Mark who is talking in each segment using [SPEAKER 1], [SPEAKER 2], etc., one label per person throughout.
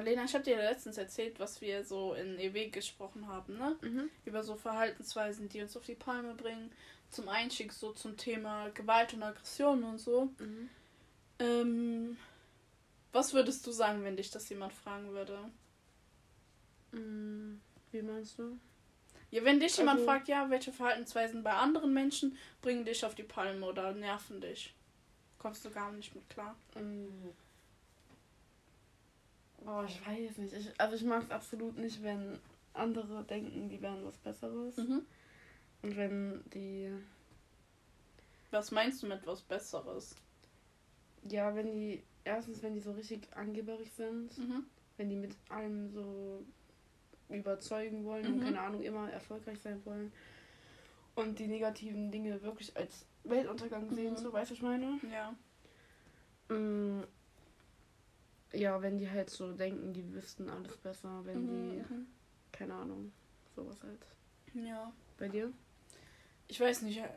[SPEAKER 1] Lena, ich habe dir letztens erzählt, was wir so in EW gesprochen haben, ne?
[SPEAKER 2] Mhm.
[SPEAKER 1] Über so Verhaltensweisen, die uns auf die Palme bringen. Zum Einstieg so zum Thema Gewalt und Aggression und so.
[SPEAKER 2] Mhm.
[SPEAKER 1] Ähm, was würdest du sagen, wenn dich das jemand fragen würde?
[SPEAKER 2] Mm, Wie meinst du?
[SPEAKER 1] Ja, wenn dich jemand
[SPEAKER 2] Also-
[SPEAKER 1] fragt, ja, welche Verhaltensweisen bei anderen Menschen bringen dich auf die Palme oder nerven dich, kommst du gar nicht mit klar.
[SPEAKER 2] Mm. Boah, ich weiß nicht. Ich, also ich mag es absolut nicht, wenn andere denken, die wären was Besseres.
[SPEAKER 1] Mhm.
[SPEAKER 2] Und wenn die,
[SPEAKER 1] Was meinst du mit was Besseres?
[SPEAKER 2] ja, wenn die, erstens, wenn die so richtig angeberig sind,
[SPEAKER 1] Mhm.
[SPEAKER 2] wenn die mit allem so überzeugen wollen und
[SPEAKER 1] Mhm.
[SPEAKER 2] keine Ahnung, immer erfolgreich sein wollen und die negativen Dinge wirklich als Weltuntergang sehen,
[SPEAKER 1] Mhm.
[SPEAKER 2] so, weißt du, ich meine?
[SPEAKER 1] Ja.
[SPEAKER 2] Ja, wenn die halt so denken, die wüssten alles besser, wenn die,
[SPEAKER 1] Mhm.
[SPEAKER 2] keine Ahnung, sowas halt.
[SPEAKER 1] mhm. Ja.
[SPEAKER 2] Bei dir?
[SPEAKER 1] Ich weiß nicht. äh,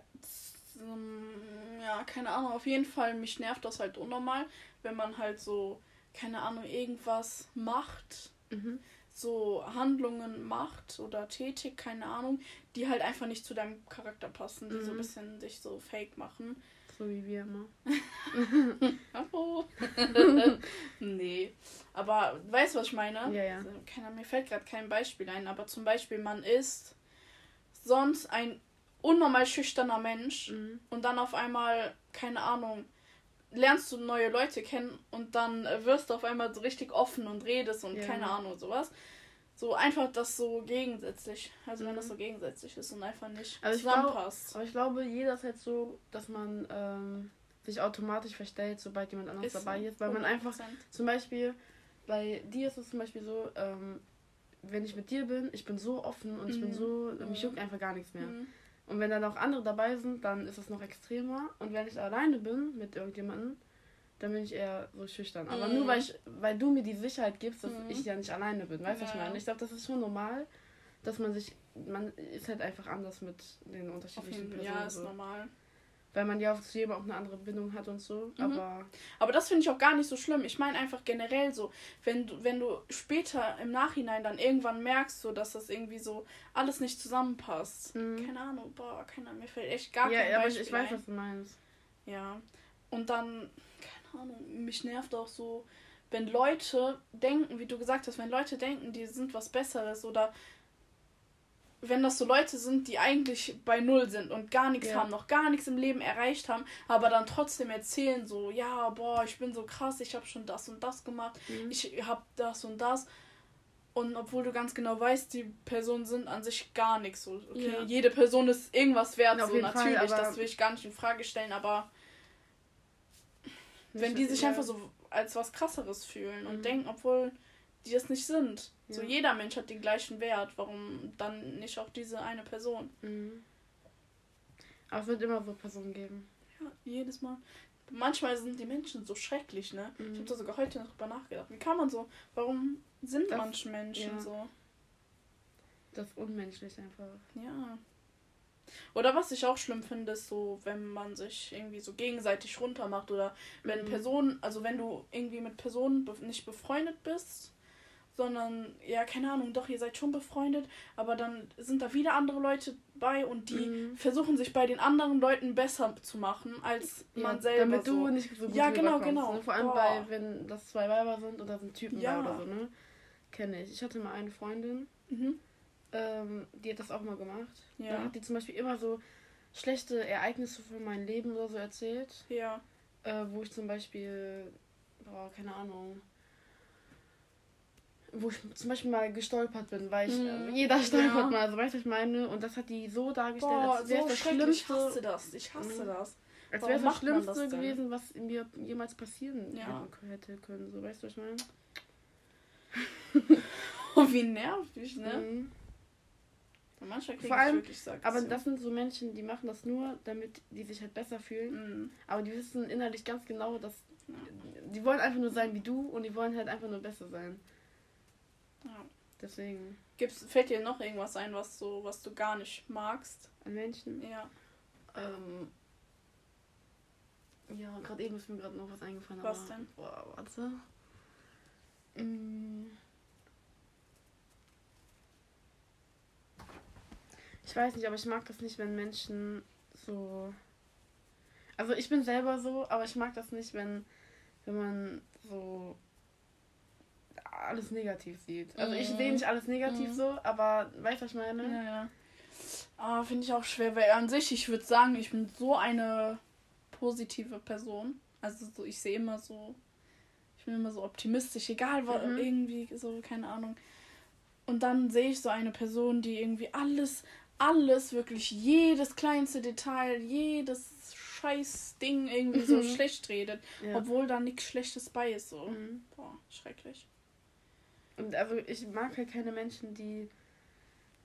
[SPEAKER 1] ähm, Ja, keine Ahnung. Auf jeden Fall, mich nervt das halt unnormal, wenn man halt so, keine Ahnung, irgendwas macht,
[SPEAKER 2] Mhm.
[SPEAKER 1] so Handlungen macht oder tätig, keine Ahnung, die halt einfach nicht zu deinem Charakter passen, die so ein
[SPEAKER 2] Mhm.
[SPEAKER 1] bisschen sich so fake machen.
[SPEAKER 2] So wie wir immer.
[SPEAKER 1] Hallo. nee. Aber weißt du, was ich meine?
[SPEAKER 2] Ja, ja.
[SPEAKER 1] Also, Keine, mir fällt gerade kein Beispiel ein, aber zum Beispiel, man ist sonst ein unnormal schüchterner Mensch
[SPEAKER 2] Mhm.
[SPEAKER 1] und dann auf einmal, keine Ahnung, lernst du neue Leute kennen und dann wirst du auf einmal so richtig offen und redest und
[SPEAKER 2] Ja.
[SPEAKER 1] keine Ahnung, sowas. So einfach das so gegensätzlich. Also wenn
[SPEAKER 2] Mhm.
[SPEAKER 1] das so gegensätzlich ist und einfach nicht
[SPEAKER 2] Also ich glaub-
[SPEAKER 1] zusammenpasst.
[SPEAKER 2] Aber ich glaube, jeder ist halt so, dass man ähm, sich automatisch verstellt, sobald jemand anderes
[SPEAKER 1] Ist
[SPEAKER 2] dabei
[SPEAKER 1] so.
[SPEAKER 2] ist. Weil man einfach,
[SPEAKER 1] 100%.
[SPEAKER 2] zum Beispiel, bei dir ist es zum Beispiel so, ähm, wenn ich mit dir bin, ich bin so offen und ich bin
[SPEAKER 1] Mhm.
[SPEAKER 2] so, mich
[SPEAKER 1] Mhm.
[SPEAKER 2] juckt einfach gar nichts mehr.
[SPEAKER 1] Mhm.
[SPEAKER 2] Und wenn dann auch andere dabei sind, dann ist es noch extremer. Und wenn ich alleine bin mit irgendjemandem, dann bin ich eher so schüchtern. Aber
[SPEAKER 1] Mhm.
[SPEAKER 2] nur weil, ich, weil du mir die Sicherheit gibst, dass
[SPEAKER 1] Mhm.
[SPEAKER 2] ich ja nicht alleine bin. Weißt du, was ich
[SPEAKER 1] Ja.
[SPEAKER 2] meine? Ich glaube, das ist schon normal, dass man sich, man ist halt einfach anders mit den unterschiedlichen Personen.
[SPEAKER 1] ja, ist
[SPEAKER 2] so.
[SPEAKER 1] normal.
[SPEAKER 2] Weil man ja auch zu jedem auch eine andere Bindung hat und so.
[SPEAKER 1] Mhm.
[SPEAKER 2] Aber
[SPEAKER 1] Aber das finde ich auch gar nicht so schlimm. Ich meine einfach generell so, wenn du, wenn du später im Nachhinein dann irgendwann merkst, so, dass das irgendwie so alles nicht zusammenpasst.
[SPEAKER 2] Mhm.
[SPEAKER 1] Keine Ahnung, boah, keine Ahnung, mir fällt echt gar
[SPEAKER 2] ja,
[SPEAKER 1] kein
[SPEAKER 2] aber
[SPEAKER 1] Beispiel
[SPEAKER 2] ich, ich weiß,
[SPEAKER 1] ein.
[SPEAKER 2] was du meinst.
[SPEAKER 1] Ja. Und dann, keine Ahnung, mich nervt auch so, wenn Leute denken, wie du gesagt hast, wenn Leute denken, die sind was Besseres oder wenn das so Leute sind, die eigentlich bei Null sind und gar nichts
[SPEAKER 2] Ja.
[SPEAKER 1] haben, noch gar nichts im Leben erreicht haben, aber dann trotzdem erzählen so, ja, boah, ich bin so krass, ich habe schon das und das gemacht,
[SPEAKER 2] Mhm.
[SPEAKER 1] ich habe das und das. Und obwohl du ganz genau weißt, die Personen sind an sich gar nichts so. Okay,
[SPEAKER 2] Ja.
[SPEAKER 1] jede Person ist irgendwas wert,
[SPEAKER 2] Ja,
[SPEAKER 1] so
[SPEAKER 2] Fall,
[SPEAKER 1] natürlich,
[SPEAKER 2] aber-
[SPEAKER 1] das will ich gar nicht in Frage stellen, aber wenn die sich
[SPEAKER 2] ja.
[SPEAKER 1] einfach so als was krasseres fühlen und
[SPEAKER 2] Mhm.
[SPEAKER 1] denken, obwohl die das nicht sind. So
[SPEAKER 2] Ja.
[SPEAKER 1] jeder Mensch hat den gleichen Wert, warum dann nicht auch diese eine Person?
[SPEAKER 2] Mhm. Aber es wird immer so Personen geben.
[SPEAKER 1] Ja, jedes Mal. Manchmal sind die Menschen so schrecklich, ne? Ich
[SPEAKER 2] Mhm.
[SPEAKER 1] habe da sogar heute noch drüber nachgedacht. Wie kann man so, warum sind
[SPEAKER 2] Das-
[SPEAKER 1] manche Menschen
[SPEAKER 2] ja.
[SPEAKER 1] so?
[SPEAKER 2] Das ist unmenschlich einfach.
[SPEAKER 1] Ja. Oder was ich auch schlimm finde, ist so, wenn man sich irgendwie so gegenseitig runtermacht oder wenn
[SPEAKER 2] Mhm.
[SPEAKER 1] Personen, also wenn du irgendwie mit Personen nicht befreundet bist, sondern, ja, keine Ahnung, doch, ihr seid schon befreundet, aber dann sind da wieder andere Leute bei und die
[SPEAKER 2] Mhm.
[SPEAKER 1] versuchen sich bei den anderen Leuten besser zu machen, als man
[SPEAKER 2] Ja,
[SPEAKER 1] selber
[SPEAKER 2] Damit
[SPEAKER 1] so.
[SPEAKER 2] du nicht so gut
[SPEAKER 1] Ja, genau, genau.
[SPEAKER 2] Ne? Vor allem
[SPEAKER 1] Boah.
[SPEAKER 2] bei, wenn das zwei Weiber sind oder sind Typen
[SPEAKER 1] Ja.
[SPEAKER 2] bei oder so, ne? Kenne ich. Ich hatte mal eine Freundin,
[SPEAKER 1] Mhm.
[SPEAKER 2] Ähm, die hat das auch mal gemacht.
[SPEAKER 1] Ja.
[SPEAKER 2] Dann hat die zum Beispiel immer so schlechte Ereignisse von meinem Leben oder so erzählt.
[SPEAKER 1] Ja.
[SPEAKER 2] Äh, wo ich zum Beispiel, boah, keine Ahnung, wo ich zum Beispiel mal gestolpert bin, weil ich,
[SPEAKER 1] Mhm.
[SPEAKER 2] äh, jeder stolpert
[SPEAKER 1] Ja.
[SPEAKER 2] mal, so weißt du, was ich meine? Und das hat die so dargestellt,
[SPEAKER 1] Boah,
[SPEAKER 2] als wäre
[SPEAKER 1] so
[SPEAKER 2] es das
[SPEAKER 1] schrecklich. Ich
[SPEAKER 2] Schlimmste,
[SPEAKER 1] hasse das. Ich hasse
[SPEAKER 2] Mhm.
[SPEAKER 1] das.
[SPEAKER 2] als wäre das
[SPEAKER 1] das
[SPEAKER 2] Schlimmste
[SPEAKER 1] denn?
[SPEAKER 2] gewesen, was mir jemals passieren
[SPEAKER 1] Ja.
[SPEAKER 2] hätte- hätte können, so weißt du, was ich meine?
[SPEAKER 1] Oh, wie nervig, ne?
[SPEAKER 2] Mhm.
[SPEAKER 1] Manchmal kriege
[SPEAKER 2] Vor
[SPEAKER 1] ich
[SPEAKER 2] allem-
[SPEAKER 1] wirklich.
[SPEAKER 2] Aber das sind so Menschen, die machen das nur, damit die sich halt besser fühlen.
[SPEAKER 1] Mhm.
[SPEAKER 2] Aber die wissen innerlich ganz genau, dass
[SPEAKER 1] Ja.
[SPEAKER 2] die wollen einfach nur sein wie du und die wollen halt einfach nur besser sein.
[SPEAKER 1] Ja.
[SPEAKER 2] Deswegen
[SPEAKER 1] Gibt's, fällt dir noch irgendwas ein, was so, was du gar nicht magst?
[SPEAKER 2] an Menschen.
[SPEAKER 1] Ja.
[SPEAKER 2] Ähm, ja, gerade eben ist mir gerade noch was eingefallen.
[SPEAKER 1] Was denn?
[SPEAKER 2] Boah, warte. Mm, Ich weiß nicht, aber ich mag das nicht, wenn Menschen so. Also ich bin selber so, aber ich mag das nicht, wenn, wenn man so alles negativ sieht. Also ich
[SPEAKER 1] Mhm.
[SPEAKER 2] sehe nicht alles negativ
[SPEAKER 1] Mhm.
[SPEAKER 2] so, aber weißt du, was ich meine?
[SPEAKER 1] Ja, ja. Ah, finde ich auch schwer, weil an sich, ich würde sagen, ich bin so eine positive Person. Also so, ich sehe immer so, ich bin immer so optimistisch, egal was,
[SPEAKER 2] Mhm.
[SPEAKER 1] irgendwie so, keine Ahnung. Und dann sehe ich so eine Person, die irgendwie alles, alles, wirklich jedes kleinste Detail, jedes scheiß Ding irgendwie so
[SPEAKER 2] Mhm.
[SPEAKER 1] schlecht redet,
[SPEAKER 2] Ja.
[SPEAKER 1] obwohl da nichts Schlechtes bei ist. So.
[SPEAKER 2] Mhm.
[SPEAKER 1] Boah, schrecklich.
[SPEAKER 2] Und also ich mag halt keine Menschen, die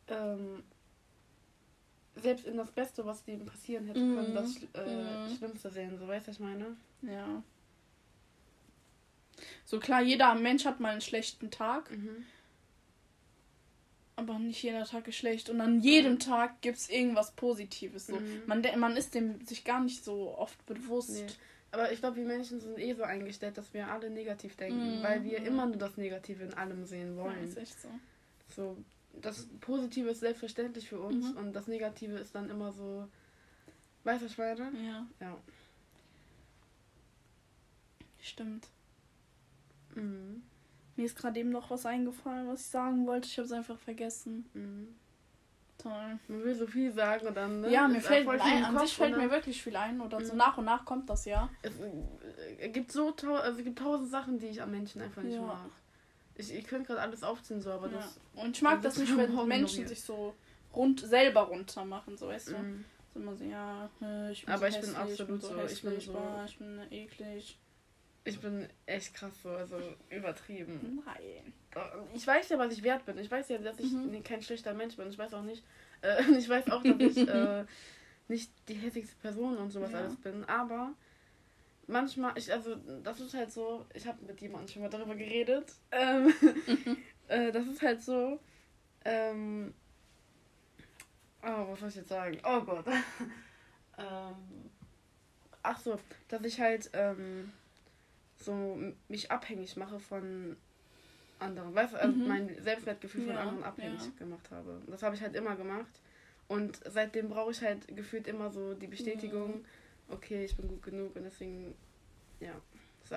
[SPEAKER 2] ähm, selbst in das Beste, was dem passieren hätte
[SPEAKER 1] Mhm.
[SPEAKER 2] können, das äh,
[SPEAKER 1] Mhm.
[SPEAKER 2] Schlimmste sehen. So weißt du, was ich meine?
[SPEAKER 1] Ja. So klar, jeder Mensch hat mal einen schlechten Tag,
[SPEAKER 2] Mhm.
[SPEAKER 1] Aber nicht jeder Tag ist schlecht. Und an jedem Tag gibt es irgendwas Positives. So.
[SPEAKER 2] Mhm.
[SPEAKER 1] Man, man ist dem sich gar nicht so oft bewusst.
[SPEAKER 2] Nee. Aber ich glaube, wir Menschen sind eh so eingestellt, dass wir alle negativ denken,
[SPEAKER 1] Mhm.
[SPEAKER 2] weil wir immer nur das Negative in allem sehen
[SPEAKER 1] Ja,
[SPEAKER 2] wollen.
[SPEAKER 1] ist echt so.
[SPEAKER 2] So, das Positive ist selbstverständlich für uns
[SPEAKER 1] Mhm.
[SPEAKER 2] und das Negative ist dann immer so. Weißt du, meine?
[SPEAKER 1] Ja,
[SPEAKER 2] Ja.
[SPEAKER 1] stimmt.
[SPEAKER 2] Mhm.
[SPEAKER 1] Mir ist gerade eben noch was eingefallen, was ich sagen wollte. Ich habe es einfach vergessen.
[SPEAKER 2] Mhm.
[SPEAKER 1] Toll.
[SPEAKER 2] Man will so viel sagen und dann. Ne,
[SPEAKER 1] ja, mir fällt ein,
[SPEAKER 2] im
[SPEAKER 1] an
[SPEAKER 2] Kopf
[SPEAKER 1] sich fällt mir wirklich viel ein. Oder so
[SPEAKER 2] Mhm.
[SPEAKER 1] nach und nach kommt das ja.
[SPEAKER 2] Es äh, gibt so also es gibt tausend Sachen, die ich am Menschen einfach nicht
[SPEAKER 1] Ja.
[SPEAKER 2] mag. Ich, ich könnte gerade alles aufziehen, so, aber
[SPEAKER 1] ja.
[SPEAKER 2] das.
[SPEAKER 1] Und ich mag
[SPEAKER 2] das
[SPEAKER 1] das nicht, wenn Menschen sich so rund selber runter machen, so weißt du.
[SPEAKER 2] Mhm.
[SPEAKER 1] So immer so, ja, äh, ich bin
[SPEAKER 2] Aber
[SPEAKER 1] so
[SPEAKER 2] ich bin
[SPEAKER 1] hässlich,
[SPEAKER 2] absolut
[SPEAKER 1] so,
[SPEAKER 2] so, ich bin so-
[SPEAKER 1] ich bin eklig.
[SPEAKER 2] Ich bin echt krass so, also übertrieben.
[SPEAKER 1] Nein.
[SPEAKER 2] Ich weiß ja, was ich wert bin. Ich weiß ja, dass ich
[SPEAKER 1] Mhm.
[SPEAKER 2] kein schlechter Mensch bin. Ich weiß auch nicht, äh, ich weiß auch, dass ich äh, nicht die hässlichste Person und sowas
[SPEAKER 1] Ja.
[SPEAKER 2] alles bin. Aber manchmal, ich, also das ist halt so, ich habe mit jemandem schon mal darüber geredet. Ähm, äh, das ist halt so, ähm, oh, was soll ich jetzt sagen? Oh Gott. ähm, ach so, dass ich halt ähm, so mich abhängig mache von anderen. Weißt du, also
[SPEAKER 1] Mhm.
[SPEAKER 2] mein Selbstwertgefühl von
[SPEAKER 1] Ja,
[SPEAKER 2] anderen abhängig
[SPEAKER 1] ja.
[SPEAKER 2] gemacht habe. Das habe ich halt immer gemacht. Und seitdem brauche ich halt gefühlt immer so die Bestätigung,
[SPEAKER 1] Mhm.
[SPEAKER 2] okay, ich bin gut genug und deswegen, ja.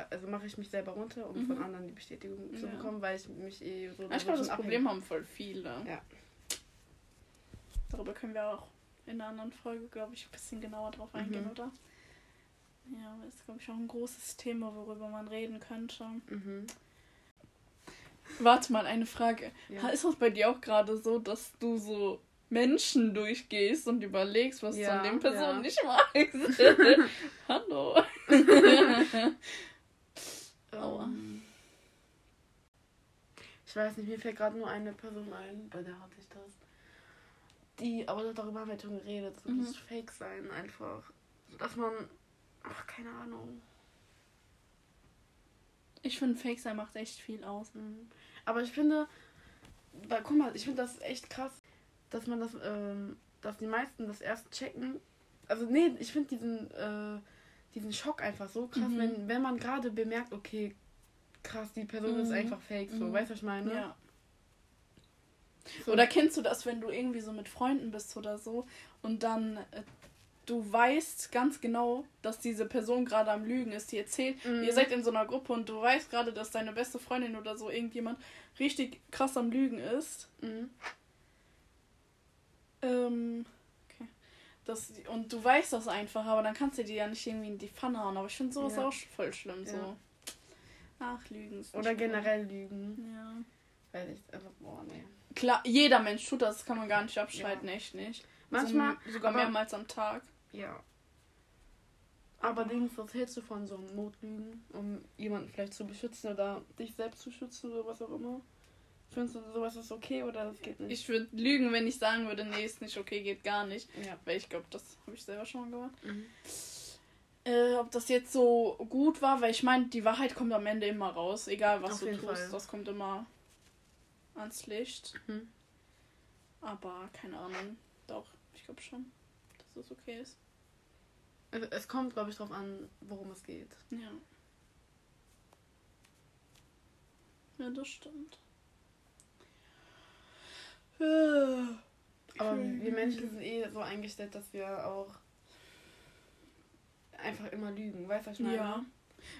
[SPEAKER 2] Also mache ich mich selber runter, um
[SPEAKER 1] Mhm.
[SPEAKER 2] von anderen die Bestätigung zu
[SPEAKER 1] Ja.
[SPEAKER 2] bekommen, weil ich mich eh so.
[SPEAKER 1] Ich glaube, das Problem haben voll viele.
[SPEAKER 2] Ja.
[SPEAKER 1] Darüber können wir auch in einer anderen Folge, glaube ich, ein bisschen genauer drauf eingehen,
[SPEAKER 2] Mhm.
[SPEAKER 1] oder? Ja, das ist, glaube ich, auch ein großes Thema, worüber man reden könnte.
[SPEAKER 2] Mhm.
[SPEAKER 1] Warte mal, eine Frage.
[SPEAKER 2] Ja.
[SPEAKER 1] Ist das bei dir auch gerade so, dass du so Menschen durchgehst und überlegst, was du
[SPEAKER 2] Ja,
[SPEAKER 1] an den Personen
[SPEAKER 2] ja.
[SPEAKER 1] nicht magst? Hallo. Aua.
[SPEAKER 2] Ähm, ich weiß nicht, mir fällt gerade nur eine Person ein, bei der hatte ich das. Die, aber darüber haben wir schon geredet, so
[SPEAKER 1] Mhm.
[SPEAKER 2] dieses Fake sein einfach. Dass man, ach, keine Ahnung.
[SPEAKER 1] Ich finde, Fake sein macht echt viel aus.
[SPEAKER 2] Mhm. Aber ich finde, weil, guck mal, ich finde das echt krass, dass man das, ähm, dass die meisten das erst checken. Also nee, ich finde diesen, äh, diesen Schock einfach so krass,
[SPEAKER 1] Mhm.
[SPEAKER 2] wenn, wenn man gerade bemerkt, okay, krass, die Person ist
[SPEAKER 1] Mhm.
[SPEAKER 2] einfach fake, so,
[SPEAKER 1] Mhm.
[SPEAKER 2] weißt du, was ich meine?
[SPEAKER 1] Ja.
[SPEAKER 2] So.
[SPEAKER 1] Oder kennst du das, wenn du irgendwie so mit Freunden bist oder so und dann äh, du weißt ganz genau, dass diese Person gerade am Lügen ist, die erzählt,
[SPEAKER 2] Mhm.
[SPEAKER 1] ihr seid in so einer Gruppe und du weißt gerade, dass deine beste Freundin oder so irgendjemand richtig krass am Lügen ist.
[SPEAKER 2] Mhm.
[SPEAKER 1] Ähm, okay. Das, und du weißt das einfach, aber dann kannst du dir ja nicht irgendwie in die Pfanne hauen. Aber ich finde sowas
[SPEAKER 2] Ja.
[SPEAKER 1] auch voll schlimm. So.
[SPEAKER 2] Ja.
[SPEAKER 1] Ach, Lügen.
[SPEAKER 2] Oder generell lügen.
[SPEAKER 1] Ja.
[SPEAKER 2] Weiß ich einfach, boah, nee.
[SPEAKER 1] Klar, jeder Mensch tut das, das kann man gar nicht abschalten, echt nicht.
[SPEAKER 2] Manchmal,
[SPEAKER 1] so, sogar
[SPEAKER 2] aber-
[SPEAKER 1] mehrmals am Tag.
[SPEAKER 2] Ja. Aber Dings, was hältst du von so einem Notlügen, um jemanden vielleicht zu beschützen oder dich selbst zu schützen oder was auch immer? Findest du sowas ist okay oder das geht nicht?
[SPEAKER 1] Ich würde lügen, wenn ich sagen würde, nee, ist nicht okay, geht gar nicht.
[SPEAKER 2] ja.
[SPEAKER 1] Weil ich glaube, das habe ich selber schon mal gemacht.
[SPEAKER 2] Mhm.
[SPEAKER 1] Äh, ob das jetzt so gut war, weil ich meine, die Wahrheit kommt am Ende immer raus, egal was
[SPEAKER 2] Auf
[SPEAKER 1] du tust,
[SPEAKER 2] Fall.
[SPEAKER 1] das kommt immer ans Licht.
[SPEAKER 2] Mhm.
[SPEAKER 1] Aber keine Ahnung, doch, ich glaube schon, dass es okay ist.
[SPEAKER 2] Es, es kommt, glaube ich, drauf an, worum es geht.
[SPEAKER 1] Ja. Ja, das stimmt.
[SPEAKER 2] Aber wir Menschen sind eh so eingestellt, dass wir auch einfach immer lügen. Weißt du, meine?
[SPEAKER 1] Ja.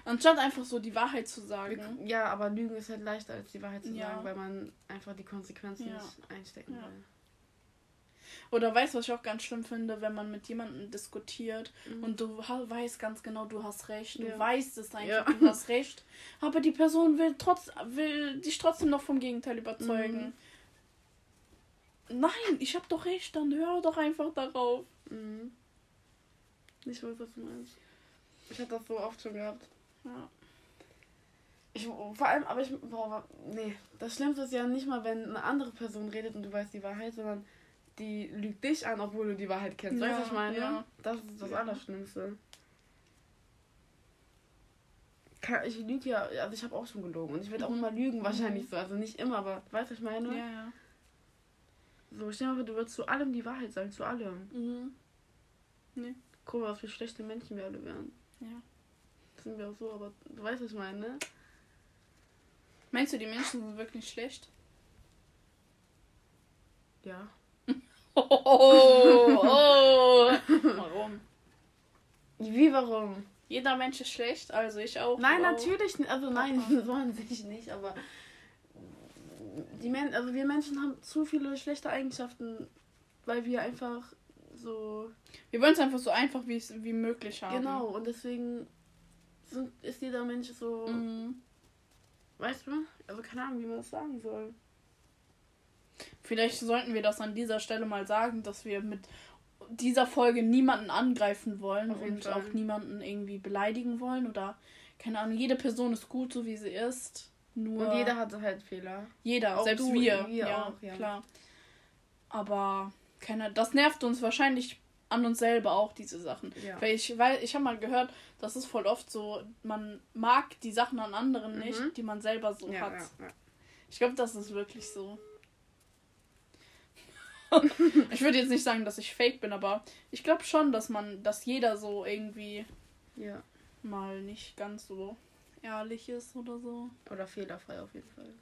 [SPEAKER 1] Anstatt einfach so die Wahrheit zu sagen.
[SPEAKER 2] Wir, ja, aber Lügen ist halt leichter als die Wahrheit zu
[SPEAKER 1] Ja.
[SPEAKER 2] sagen, weil man einfach die Konsequenzen
[SPEAKER 1] Ja.
[SPEAKER 2] nicht einstecken
[SPEAKER 1] Ja.
[SPEAKER 2] will.
[SPEAKER 1] Oder weißt du, was ich auch ganz schlimm finde, wenn man mit jemandem diskutiert
[SPEAKER 2] Mhm.
[SPEAKER 1] und du weißt ganz genau, du hast recht, du
[SPEAKER 2] Ja.
[SPEAKER 1] weißt es einfach,
[SPEAKER 2] Ja.
[SPEAKER 1] du hast recht, aber die Person will trotz will dich trotzdem noch vom Gegenteil überzeugen. Nein, ich hab doch recht, dann hör doch einfach darauf.
[SPEAKER 2] Mhm. Ich weiß, was du meinst. Ich hatte das so oft schon gehabt.
[SPEAKER 1] Ja.
[SPEAKER 2] Ich, vor allem, aber ich, boah, nee, das Schlimmste ist ja nicht mal, wenn eine andere Person redet und du weißt die Wahrheit, sondern die lügt dich an, obwohl du die Wahrheit kennst. weißt du, was ich
[SPEAKER 1] Ja,
[SPEAKER 2] meine?
[SPEAKER 1] ja.
[SPEAKER 2] Das ist das
[SPEAKER 1] Ja.
[SPEAKER 2] Allerschlimmste. Ich lüge ja, also ich habe auch schon gelogen und ich werde auch
[SPEAKER 1] Mhm.
[SPEAKER 2] immer lügen, wahrscheinlich
[SPEAKER 1] Mhm.
[SPEAKER 2] so. Also nicht immer, aber weißt du, was ich meine?
[SPEAKER 1] Ja, ja.
[SPEAKER 2] So, mal vor, du würdest zu allem die Wahrheit sagen, zu allem.
[SPEAKER 1] Mhm.
[SPEAKER 2] Guck mal, was für schlechte Menschen wir alle wären.
[SPEAKER 1] Ja.
[SPEAKER 2] Das sind wir auch so, aber du weißt, was ich meine, ne?
[SPEAKER 1] Meinst du, die Menschen sind wirklich schlecht?
[SPEAKER 2] Ja.
[SPEAKER 1] Oh, oh. Warum?
[SPEAKER 2] Wie, warum?
[SPEAKER 1] Jeder Mensch ist schlecht, also ich auch.
[SPEAKER 2] Nein,
[SPEAKER 1] auch.
[SPEAKER 2] natürlich nicht. Also nein, so an sich nicht, aber die Men also wir Menschen haben zu viele schlechte Eigenschaften, weil wir einfach so
[SPEAKER 1] Wir wollen es einfach so einfach wie, wie möglich haben.
[SPEAKER 2] genau und deswegen sind, ist jeder Mensch so,
[SPEAKER 1] Mhm.
[SPEAKER 2] weißt du? Also keine Ahnung, wie man das sagen soll.
[SPEAKER 1] Vielleicht sollten wir das an dieser Stelle mal sagen, dass wir mit dieser Folge niemanden angreifen wollen
[SPEAKER 2] Auf
[SPEAKER 1] und
[SPEAKER 2] Fall.
[SPEAKER 1] auch niemanden irgendwie beleidigen wollen oder keine Ahnung, jede Person ist gut, so wie sie ist. Nur
[SPEAKER 2] Und jeder hatte halt Fehler.
[SPEAKER 1] jeder,
[SPEAKER 2] auch
[SPEAKER 1] selbst
[SPEAKER 2] du,
[SPEAKER 1] wir.
[SPEAKER 2] wir
[SPEAKER 1] ja,
[SPEAKER 2] auch, ja.
[SPEAKER 1] klar. Aber keine, das nervt uns wahrscheinlich an uns selber auch diese Sachen.
[SPEAKER 2] Ja.
[SPEAKER 1] Weil ich, weil ich habe mal gehört, das ist voll oft so, man mag die Sachen an anderen nicht,
[SPEAKER 2] Mhm.
[SPEAKER 1] die man selber so
[SPEAKER 2] ja,
[SPEAKER 1] hat.
[SPEAKER 2] ja.
[SPEAKER 1] Ich glaube, das ist wirklich so. Ich würde jetzt nicht sagen, dass ich fake bin, aber ich glaube schon, dass man, dass jeder so irgendwie
[SPEAKER 2] ja.
[SPEAKER 1] mal nicht ganz so ehrlich ist oder so.
[SPEAKER 2] Oder fehlerfrei auf jeden Fall.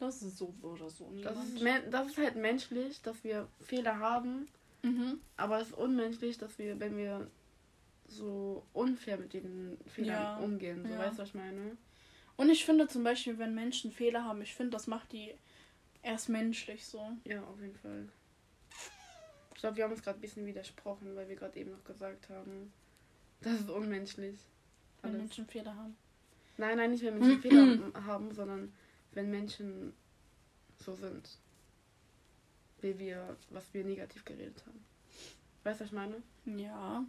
[SPEAKER 1] Das ist so oder so
[SPEAKER 2] Das ist, das ist halt menschlich, dass wir Fehler haben,
[SPEAKER 1] Mhm.
[SPEAKER 2] aber es ist unmenschlich, dass wir, wenn wir so unfair mit den Fehlern
[SPEAKER 1] Ja,
[SPEAKER 2] umgehen. So
[SPEAKER 1] ja.
[SPEAKER 2] weißt du, was ich meine?
[SPEAKER 1] Und ich finde zum Beispiel, wenn Menschen Fehler haben, ich finde, das macht die erst menschlich so.
[SPEAKER 2] Ja, auf jeden Fall. Ich glaube, wir haben uns gerade ein bisschen widersprochen, weil wir gerade eben noch gesagt haben, das ist unmenschlich.
[SPEAKER 1] Wenn
[SPEAKER 2] Alles.
[SPEAKER 1] Menschen Fehler haben.
[SPEAKER 2] Nein, nein, nicht wenn Menschen Fehler haben, sondern wenn Menschen so sind. Wie wir, was wir negativ geredet haben. Weißt du, was ich meine?
[SPEAKER 1] Ja.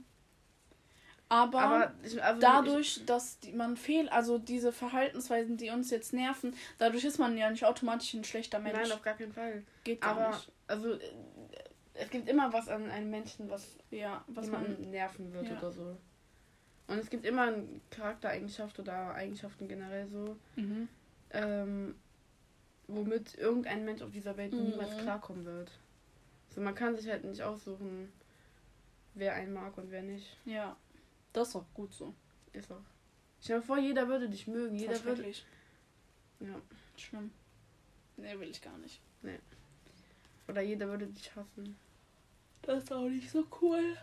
[SPEAKER 1] Aber,
[SPEAKER 2] Aber ich, also
[SPEAKER 1] dadurch, dass die, man fehl, also diese Verhaltensweisen, die uns jetzt nerven, dadurch ist man ja nicht automatisch ein schlechter
[SPEAKER 2] Ich,
[SPEAKER 1] Mensch.
[SPEAKER 2] nein, auf gar keinen Fall.
[SPEAKER 1] Geht gar
[SPEAKER 2] Aber
[SPEAKER 1] nicht.
[SPEAKER 2] also es gibt immer was an einem Menschen, was
[SPEAKER 1] Ja, was man.
[SPEAKER 2] nerven wird
[SPEAKER 1] Ja.
[SPEAKER 2] oder so. Und es gibt immer eine Charaktereigenschaft oder Eigenschaften generell so,
[SPEAKER 1] Mhm.
[SPEAKER 2] ähm, womit irgendein Mensch auf dieser Welt
[SPEAKER 1] Mhm.
[SPEAKER 2] niemals klarkommen wird. So, man kann sich halt nicht aussuchen, wer einen mag und wer nicht.
[SPEAKER 1] Ja. Das ist auch gut so.
[SPEAKER 2] Ist auch. Stell dir vor, jeder würde dich mögen. Jeder würde. Ja.
[SPEAKER 1] Schlimm. Nee, will ich gar nicht.
[SPEAKER 2] Oder jeder würde dich hassen.
[SPEAKER 1] Das ist auch nicht so cool.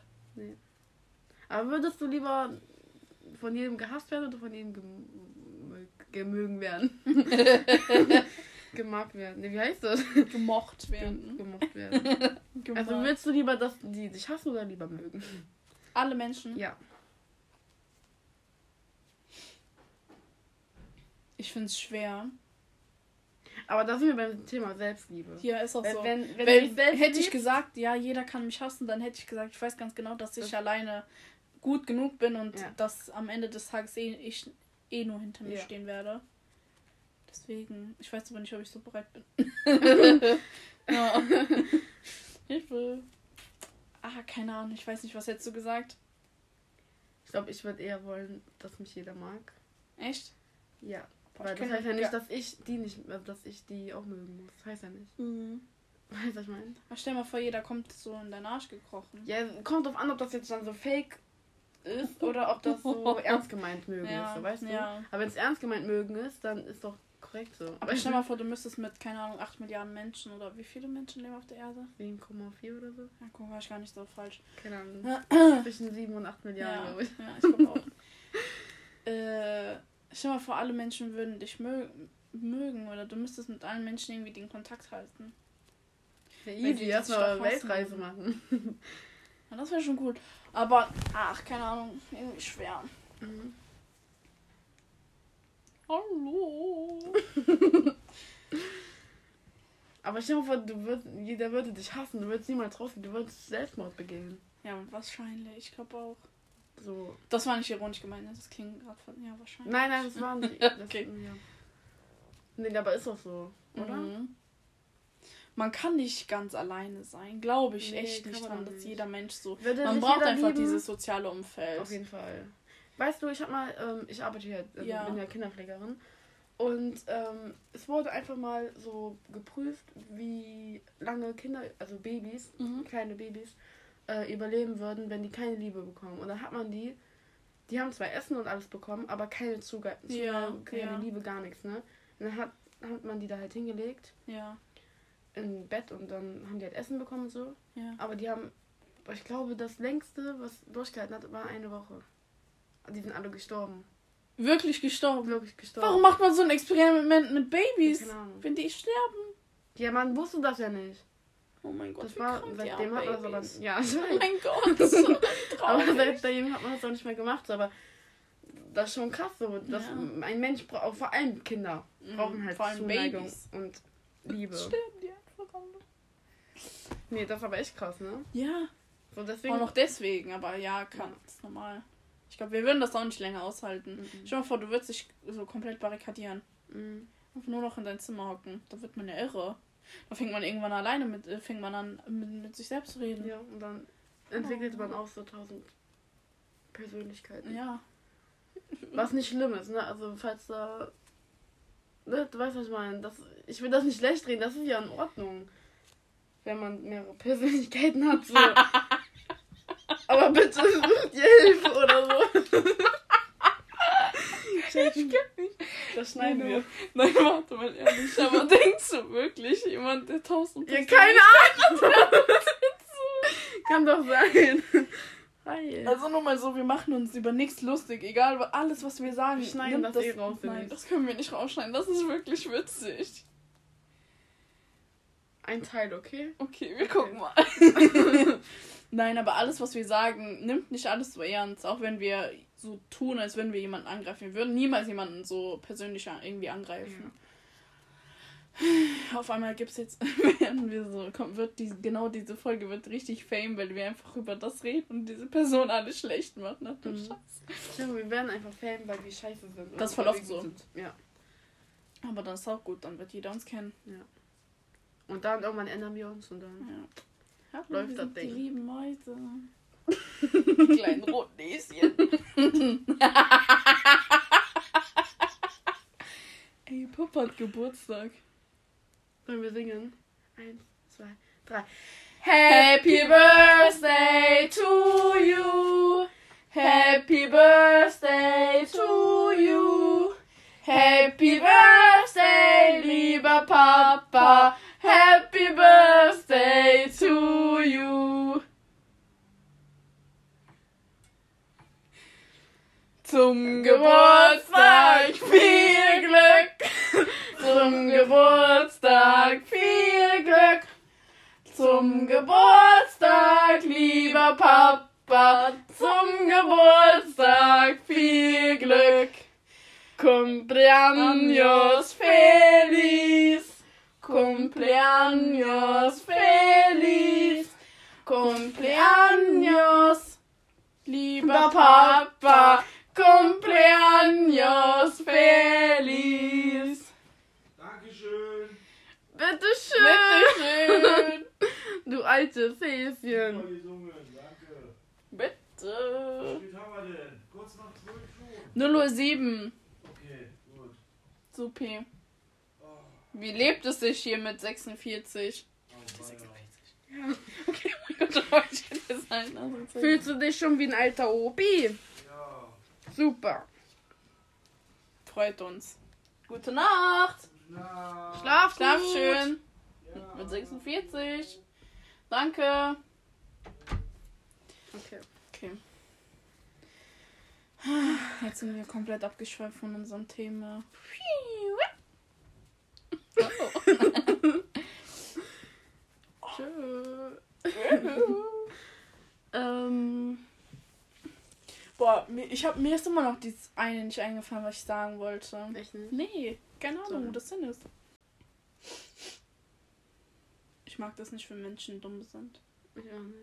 [SPEAKER 2] Aber würdest du lieber von jedem gehasst werden oder von jedem gem gemögen werden? Gemag werden. Nee, wie heißt das?
[SPEAKER 1] Gemocht
[SPEAKER 2] Gem
[SPEAKER 1] werden.
[SPEAKER 2] gemocht werden.
[SPEAKER 1] Gemocht.
[SPEAKER 2] Also willst du lieber, dass die dich hassen oder lieber mögen?
[SPEAKER 1] Alle Menschen.
[SPEAKER 2] Ja.
[SPEAKER 1] Ich finde es schwer.
[SPEAKER 2] Aber da sind wir beim Thema Selbstliebe.
[SPEAKER 1] Hier ist auch
[SPEAKER 2] Wenn,
[SPEAKER 1] so.
[SPEAKER 2] wenn, wenn dich selbst
[SPEAKER 1] hätte ich gesagt, ja, jeder kann mich hassen, dann hätte ich gesagt, ich weiß ganz genau, dass ich
[SPEAKER 2] Das-
[SPEAKER 1] alleine gut genug bin und
[SPEAKER 2] Ja.
[SPEAKER 1] dass am Ende des Tages eh, ich eh nur hinter mir
[SPEAKER 2] Ja.
[SPEAKER 1] stehen werde. Deswegen, ich weiß aber nicht, ob ich so bereit bin. ja. Hilfe. Ah, keine Ahnung, ich weiß nicht, was hättest du gesagt?
[SPEAKER 2] Ich glaube, ich würde eher wollen, dass mich jeder mag.
[SPEAKER 1] Echt?
[SPEAKER 2] Ja. Weil das heißt ja nicht, dass ich die nicht, äh, dass ich die auch mögen muss. Das heißt ja nicht.
[SPEAKER 1] Mhm.
[SPEAKER 2] Weißt du, was ich meine?
[SPEAKER 1] Aber stell mal vor, jeder kommt so in deinen Arsch gekrochen.
[SPEAKER 2] Ja, kommt drauf an, ob das jetzt dann so fake ist oder ob das so ernst gemeint mögen
[SPEAKER 1] Ja,
[SPEAKER 2] ist, so, weißt du?
[SPEAKER 1] ja.
[SPEAKER 2] Aber wenn es ernst gemeint mögen ist, dann ist doch korrekt so.
[SPEAKER 1] Aber stell mal vor, du müsstest mit, keine Ahnung, 8 Milliarden Menschen oder wie viele Menschen leben auf der Erde?
[SPEAKER 2] 7,4 oder so?
[SPEAKER 1] Ja, guck, war ich gar nicht so falsch.
[SPEAKER 2] Keine Ahnung. Zwischen 7 und 8 Milliarden,
[SPEAKER 1] Ja,
[SPEAKER 2] glaube ich.
[SPEAKER 1] ja ich glaube auch. äh, stell mal vor, alle Menschen würden dich mö mögen oder du müsstest mit allen Menschen irgendwie den Kontakt halten.
[SPEAKER 2] Ja, easy, erstmal Weltreise
[SPEAKER 1] hassen.
[SPEAKER 2] machen.
[SPEAKER 1] Ja, das wäre schon cool. Aber, ach, keine Ahnung, irgendwie schwer.
[SPEAKER 2] Mhm.
[SPEAKER 1] Hallo.
[SPEAKER 2] Aber stell dir mal vor, du würd, jeder würde dich hassen, du würdest niemals rausgehen, du würdest Selbstmord begehen.
[SPEAKER 1] Ja, wahrscheinlich. Ich glaube auch.
[SPEAKER 2] So.
[SPEAKER 1] Das war nicht ironisch gemeint, ne? das klingt gerade von. Ja, wahrscheinlich.
[SPEAKER 2] Nein, nein, das die.
[SPEAKER 1] Okay.
[SPEAKER 2] Das, ja. Nee, aber ist doch so, oder?
[SPEAKER 1] Mhm. Man kann nicht ganz alleine sein, glaube ich
[SPEAKER 2] Nee,
[SPEAKER 1] echt nicht dran, dass
[SPEAKER 2] nicht.
[SPEAKER 1] jeder Mensch so.
[SPEAKER 2] Würde
[SPEAKER 1] Man braucht einfach
[SPEAKER 2] lieben?
[SPEAKER 1] dieses soziale Umfeld.
[SPEAKER 2] Auf jeden Fall. Weißt du, ich habe mal, ähm, ich arbeite hier, also
[SPEAKER 1] Ja.
[SPEAKER 2] bin ja Kinderpflegerin. Und ähm, es wurde einfach mal so geprüft, wie lange Kinder, also Babys,
[SPEAKER 1] Mhm.
[SPEAKER 2] kleine Babys, äh, überleben würden, wenn die keine Liebe bekommen. Und dann hat man die, die haben zwar Essen und alles bekommen, aber keine Zugang,
[SPEAKER 1] Ja,
[SPEAKER 2] keine
[SPEAKER 1] ja.
[SPEAKER 2] Liebe, gar nichts, ne? Und dann hat, hat man die da halt hingelegt
[SPEAKER 1] Ja,
[SPEAKER 2] im Bett und dann haben die halt Essen bekommen und so.
[SPEAKER 1] ja.
[SPEAKER 2] Aber die haben, ich glaube, das längste, was durchgehalten hat, war eine Woche. Die sind alle gestorben.
[SPEAKER 1] Wirklich gestorben.
[SPEAKER 2] Wirklich gestorben.
[SPEAKER 1] Warum macht man so ein Experiment mit Babys?
[SPEAKER 2] Keine Ahnung.
[SPEAKER 1] Wenn die sterben?
[SPEAKER 2] Ja, man wusste das ja nicht.
[SPEAKER 1] Oh mein Gott,
[SPEAKER 2] Das war, seitdem hat man.
[SPEAKER 1] Babys.
[SPEAKER 2] Ja,
[SPEAKER 1] Oh mein Gott, das ist so
[SPEAKER 2] aber seitdem hat man das auch nicht mehr gemacht. Aber das ist schon krass so. Dass
[SPEAKER 1] Ja.
[SPEAKER 2] Ein Mensch braucht, vor allem Kinder, brauchen halt
[SPEAKER 1] Vor allem
[SPEAKER 2] Zuneigung
[SPEAKER 1] Babys.
[SPEAKER 2] und Liebe.
[SPEAKER 1] Die einfach alle.
[SPEAKER 2] Nee, das ist aber echt krass, ne?
[SPEAKER 1] Ja,
[SPEAKER 2] So deswegen.
[SPEAKER 1] auch noch deswegen, aber ja, kann,
[SPEAKER 2] Ja.
[SPEAKER 1] ist normal. Ich glaube, wir würden das auch nicht länger aushalten.
[SPEAKER 2] Mhm.
[SPEAKER 1] Stell dir mal vor, du würdest dich so komplett barrikadieren.
[SPEAKER 2] Mhm.
[SPEAKER 1] Einfach nur noch in dein Zimmer hocken. Da wird man ja irre. Da fängt man irgendwann alleine mit, äh, fängt man an, mit, mit sich selbst zu reden.
[SPEAKER 2] Ja, und dann entwickelt man auch so tausend Persönlichkeiten.
[SPEAKER 1] Ja.
[SPEAKER 2] Was nicht schlimm ist, ne? Also falls da. Ne, du weißt, was ich meine. Das, ich will das nicht schlecht reden, das ist ja in Ordnung. Wenn man mehrere Persönlichkeiten hat. So. Aber bitte sucht ihr Hilfe oder so.
[SPEAKER 1] Ich kenn nicht.
[SPEAKER 2] Das schneiden wir.
[SPEAKER 1] Nein, warte mal ehrlich. Aber denkst du wirklich, jemand, der tausend
[SPEAKER 2] Ja, keine Ahnung. Kann doch sein. Hi.
[SPEAKER 1] Also nur mal so, wir machen uns über nichts lustig. Egal, alles, was wir sagen.
[SPEAKER 2] Wir schneiden
[SPEAKER 1] nimmt
[SPEAKER 2] das eh raus,
[SPEAKER 1] Nein, das können wir nicht rausschneiden. Das ist wirklich witzig.
[SPEAKER 2] Ein Teil, okay?
[SPEAKER 1] Okay, wir
[SPEAKER 2] Okay.
[SPEAKER 1] gucken mal. Nein, aber alles, was wir sagen, nimmt nicht alles so ernst. Auch wenn wir so tun, als würden wir jemanden angreifen. Wir würden niemals jemanden so persönlich irgendwie angreifen. Auf einmal gibt's jetzt, werden wir so, kommt, wird die, genau diese Folge wird richtig fame, weil wir einfach über das reden und diese Person alles schlecht macht. Ne?
[SPEAKER 2] Mhm.
[SPEAKER 1] Scheiße.
[SPEAKER 2] Ja, wir werden einfach Fan, weil wir scheiße sind.
[SPEAKER 1] Das ist voll oft
[SPEAKER 2] gut Sind. Ja.
[SPEAKER 1] Aber das ist auch gut, dann wird jeder uns kennen.
[SPEAKER 2] Und dann irgendwann ändern wir uns und dann.
[SPEAKER 1] Ja.
[SPEAKER 2] Läuft
[SPEAKER 1] wir
[SPEAKER 2] das Ding.
[SPEAKER 1] Die lieben Mäuse. die kleinen roten Näschen. Ey, Papa hat Geburtstag.
[SPEAKER 2] Sollen wir singen? Eins, zwei, drei.
[SPEAKER 1] Happy Birthday to you. Happy Birthday to you. Happy Birthday, lieber Papa. Happy Birthday to you. Zum Geburtstag viel Glück. Zum Geburtstag viel Glück. Zum Geburtstag, lieber Papa, zum Geburtstag viel Glück. Cumpleaños cumpleaños feliz, cumpleaños, lieber Papa, cumpleaños feliz.
[SPEAKER 3] Dankeschön.
[SPEAKER 2] Bitteschön.
[SPEAKER 1] Bitteschön.
[SPEAKER 2] Du
[SPEAKER 3] Super gesungen, danke.
[SPEAKER 1] Bitte.
[SPEAKER 3] Wie spät haben wir denn? Kurz nach 12 schon.
[SPEAKER 1] 0 Uhr 7.
[SPEAKER 3] Okay, gut.
[SPEAKER 1] Supi.
[SPEAKER 3] Oh,
[SPEAKER 1] Wie lebt es sich hier mit 46?
[SPEAKER 3] oh, weiter.
[SPEAKER 1] Okay, oh mein Gott, oh, ich hätte sein. Also
[SPEAKER 2] Fühlst du dich schon wie ein alter Opi?
[SPEAKER 3] Ja,
[SPEAKER 2] Super.
[SPEAKER 1] Freut uns. Gute Nacht.
[SPEAKER 3] Na,
[SPEAKER 2] Schlaf,
[SPEAKER 1] Schlaf
[SPEAKER 2] gut.
[SPEAKER 1] schön.
[SPEAKER 3] ja.
[SPEAKER 1] Mit 46. Danke.
[SPEAKER 2] Okay.
[SPEAKER 1] Okay. Jetzt sind wir komplett abgeschweift von unserem Thema.
[SPEAKER 2] Ähm,
[SPEAKER 1] Boah, ich hab, mir ist immer noch dieses eine nicht eingefallen, was ich sagen wollte.
[SPEAKER 2] echt nicht?
[SPEAKER 1] Nee, keine Ahnung,
[SPEAKER 2] So.
[SPEAKER 1] wo das denn ist. Ich mag das nicht, wenn Menschen dumm sind.
[SPEAKER 2] Ich auch nicht.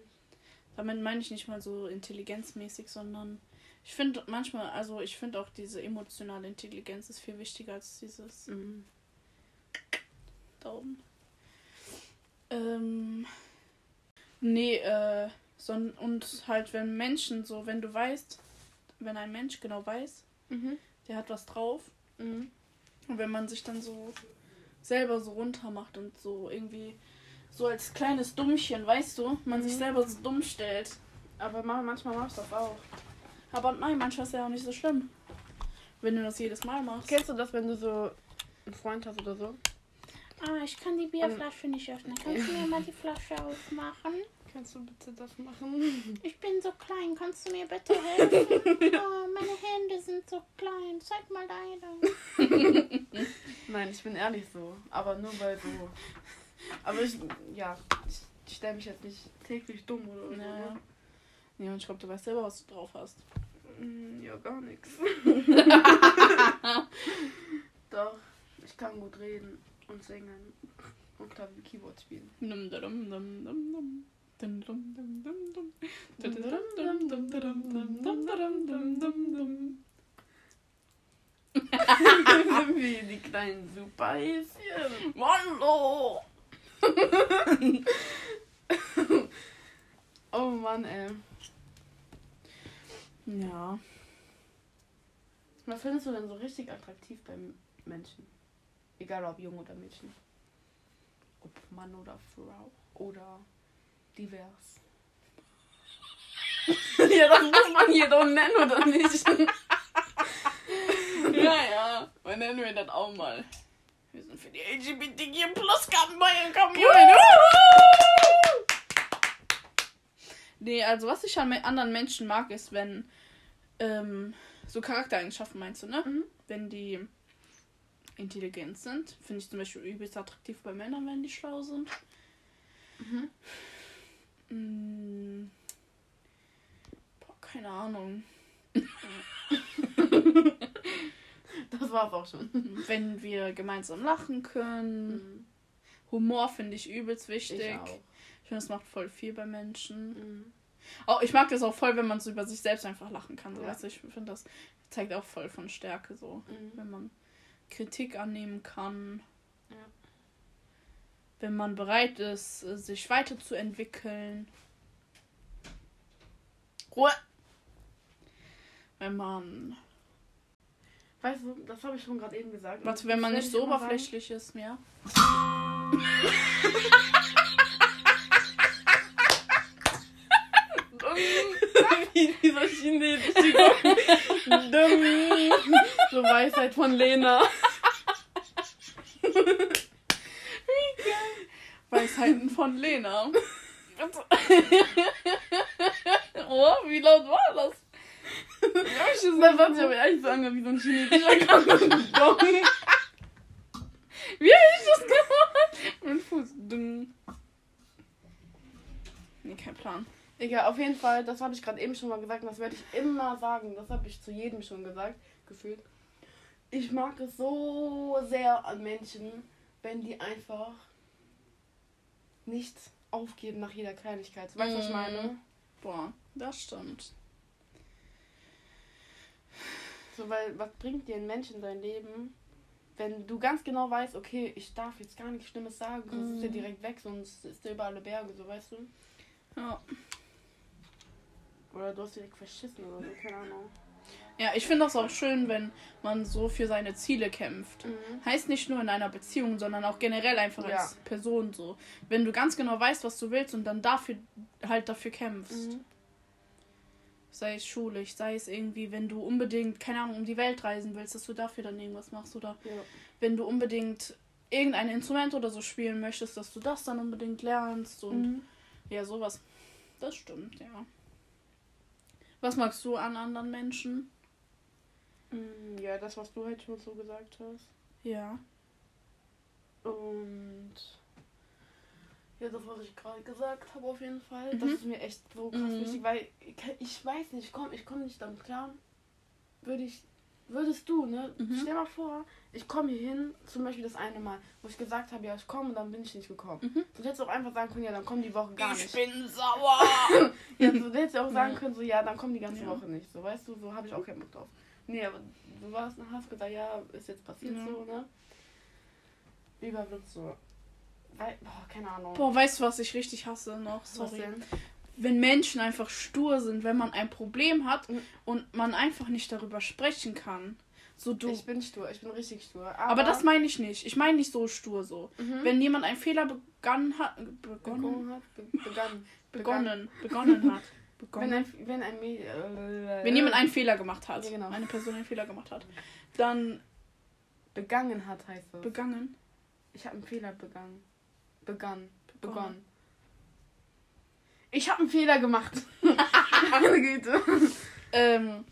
[SPEAKER 1] Damit meine ich nicht mal so intelligenzmäßig, sondern ich finde manchmal, also ich finde auch diese emotionale Intelligenz ist viel wichtiger als dieses
[SPEAKER 2] Mhm.
[SPEAKER 1] Daumen. Ähm, nee, äh, son und halt wenn Menschen so, wenn du weißt, wenn ein Mensch genau weiß,
[SPEAKER 2] Mhm.
[SPEAKER 1] der hat was drauf
[SPEAKER 2] Mhm.
[SPEAKER 1] und wenn man sich dann so selber so runter macht und so irgendwie so als kleines Dummchen, weißt du, man sich
[SPEAKER 2] Mhm.
[SPEAKER 1] selber so dumm stellt.
[SPEAKER 2] Aber ma- manchmal machst du das auch.
[SPEAKER 1] Aber nein, manchmal ist ja auch nicht so schlimm. Wenn du das jedes Mal machst.
[SPEAKER 2] Kennst du das, wenn du so einen Freund hast oder so?
[SPEAKER 1] Ah, ich kann die
[SPEAKER 2] Bierflasche
[SPEAKER 1] nicht öffnen. Kannst du mir mal die Flasche aufmachen?
[SPEAKER 2] Kannst du bitte das machen?
[SPEAKER 1] Ich bin so klein, kannst du mir bitte helfen? oh, meine Hände sind so klein. Zeig mal deine.
[SPEAKER 2] Nein, ich bin ehrlich so. Aber nur weil so. Aber ich, ja, ich, stelle mich jetzt nicht täglich dumm oder so.
[SPEAKER 1] Ja.
[SPEAKER 2] ne?
[SPEAKER 1] Nee, und ich glaube, du weißt selber, was du drauf hast.
[SPEAKER 2] Mm, Ja, gar nichts.
[SPEAKER 1] Dum, dum, dum, dum, dum, dum.
[SPEAKER 2] Wie die kleinen Superhäschen.
[SPEAKER 1] Hallo!
[SPEAKER 2] Oh Mann, ey.
[SPEAKER 1] Ja.
[SPEAKER 2] Was findest du denn so richtig attraktiv beim Menschen? Egal ob jung oder Mädchen. Ob Mann oder Frau. Oder divers. ja, das muss man hier doch nennen, oder nicht?
[SPEAKER 1] Ja, ja. Und nennen wir das auch mal. Wir sind für die LGBTQ Plus Community. Nee, also was ich an anderen Menschen mag, ist, wenn ähm, so Charaktereigenschaften meinst du, ne?
[SPEAKER 2] Mhm.
[SPEAKER 1] Wenn die intelligent sind, finde ich zum Beispiel übelst attraktiv bei Männern, wenn die schlau sind.
[SPEAKER 2] Mhm.
[SPEAKER 1] Mm. Boah, keine Ahnung.
[SPEAKER 2] Das war's auch schon.
[SPEAKER 1] Wenn wir gemeinsam lachen können.
[SPEAKER 2] Mhm.
[SPEAKER 1] Humor finde ich übelst wichtig.
[SPEAKER 2] Ich.
[SPEAKER 1] Ich finde, das macht voll viel bei Menschen.
[SPEAKER 2] Mhm.
[SPEAKER 1] Auch, ich mag das auch voll, wenn man so über sich selbst einfach lachen kann. So,
[SPEAKER 2] Ja.
[SPEAKER 1] du, ich finde, das zeigt auch voll von Stärke so.
[SPEAKER 2] Mhm.
[SPEAKER 1] Wenn man Kritik annehmen kann.
[SPEAKER 2] Ja.
[SPEAKER 1] Wenn man bereit ist, äh, sich weiterzuentwickeln. Ruhe! Wenn man.
[SPEAKER 2] Weißt du, das habe ich schon gerade eben gesagt.
[SPEAKER 1] Was, wenn man nicht so oberflächlich ist, ja.
[SPEAKER 2] sagen. Wie dieser chinesische Dumm. So Weisheit von Lena.
[SPEAKER 1] Weisheiten von Lena. oh, wie laut war das?
[SPEAKER 2] Das hat sich aber ehrlich so angehört wie so ein chinesischer Dumm.
[SPEAKER 1] Wie hab ich das gemacht? Mein Fuß. Ding. Nee, kein Plan.
[SPEAKER 2] Egal, auf jeden Fall, das habe ich gerade eben schon mal gesagt und das werde ich immer sagen. Das habe ich zu jedem schon gesagt, gefühlt. Ich mag es so sehr an Menschen, wenn die einfach nicht aufgeben nach jeder Kleinigkeit. Weißt du, was ich
[SPEAKER 1] Mhm.
[SPEAKER 2] meine?
[SPEAKER 1] Boah, das stimmt.
[SPEAKER 2] So, weil was bringt dir ein Mensch in dein Leben, wenn du ganz genau weißt, okay, ich darf jetzt gar nichts Schlimmes sagen, sonst ist der
[SPEAKER 1] Mhm.
[SPEAKER 2] direkt weg, sonst ist der über alle Berge, so weißt du?
[SPEAKER 1] Ja,
[SPEAKER 2] Oder du hast direkt verschissen oder so, keine Ahnung.
[SPEAKER 1] Ja ich finde das auch schön, wenn man so für seine Ziele kämpft.
[SPEAKER 2] Mhm.
[SPEAKER 1] Heißt nicht nur in einer Beziehung, sondern auch generell einfach
[SPEAKER 2] Ja.
[SPEAKER 1] als Person so. Wenn du ganz genau weißt, was du willst und dann dafür halt dafür kämpfst.
[SPEAKER 2] Mhm.
[SPEAKER 1] Sei es schulisch, sei es irgendwie, wenn du unbedingt, keine Ahnung, um die Welt reisen willst, dass du dafür dann irgendwas machst. Oder
[SPEAKER 2] Ja.
[SPEAKER 1] wenn du unbedingt irgendein Instrument oder so spielen möchtest, dass du das dann unbedingt lernst. Und
[SPEAKER 2] Mhm.
[SPEAKER 1] ja, sowas. Das stimmt, ja. Was magst du an anderen Menschen?
[SPEAKER 2] Mm, Ja, das, was du halt schon so gesagt hast.
[SPEAKER 1] Ja.
[SPEAKER 2] Und ja, das, was ich gerade gesagt habe, auf jeden Fall.
[SPEAKER 1] Mhm.
[SPEAKER 2] Das ist mir echt so krass
[SPEAKER 1] Mhm.
[SPEAKER 2] wichtig, weil ich, ich weiß nicht, ich komme ich komm nicht damit klar. Würde ich, würdest du, ne?
[SPEAKER 1] Mhm.
[SPEAKER 2] Stell mal vor, ich komme hier hin, zum Beispiel das eine Mal, wo ich gesagt habe, ja, ich komme und dann bin ich nicht gekommen.
[SPEAKER 1] Mhm.
[SPEAKER 2] Du hättest auch einfach sagen können, ja, dann kommen die Woche gar nicht.
[SPEAKER 1] bin sauer.
[SPEAKER 2] Ja, so, du hättest auch sagen können, so, ja, dann kommen die ganze
[SPEAKER 1] Ja.
[SPEAKER 2] Woche nicht. So, weißt du, so habe ich auch keinen Bock drauf. Nee, aber du warst, hast gesagt, ja, ist jetzt passiert
[SPEAKER 1] Ja.
[SPEAKER 2] so, ne? Wird so. Weil, boah, keine Ahnung.
[SPEAKER 1] Boah, weißt du, was ich richtig hasse noch? Sorry. Wenn Menschen einfach stur sind, wenn man ein Problem hat
[SPEAKER 2] Mhm.
[SPEAKER 1] und man einfach nicht darüber sprechen kann. So du.
[SPEAKER 2] Ich bin stur, ich bin richtig stur. Aber,
[SPEAKER 1] aber das meine ich nicht. Ich meine nicht so stur so.
[SPEAKER 2] Mhm.
[SPEAKER 1] Wenn jemand einen Fehler begangen hat. Begonnen?
[SPEAKER 2] begonnen hat, be begann.
[SPEAKER 1] Begonnen. Begonnen hat.
[SPEAKER 2] Wenn
[SPEAKER 1] Begonnen.
[SPEAKER 2] ein, wenn ein. Äh,
[SPEAKER 1] Wenn jemand einen Fehler gemacht hat.
[SPEAKER 2] Ja, genau.
[SPEAKER 1] Eine Person einen Fehler gemacht hat. Dann
[SPEAKER 2] begangen hat, heißt das.
[SPEAKER 1] begangen.
[SPEAKER 2] ich habe einen Fehler begangen. Begann.
[SPEAKER 1] Begonnen.
[SPEAKER 2] Begonnen. Ich habe einen Fehler gemacht. Güte.
[SPEAKER 1] Ähm,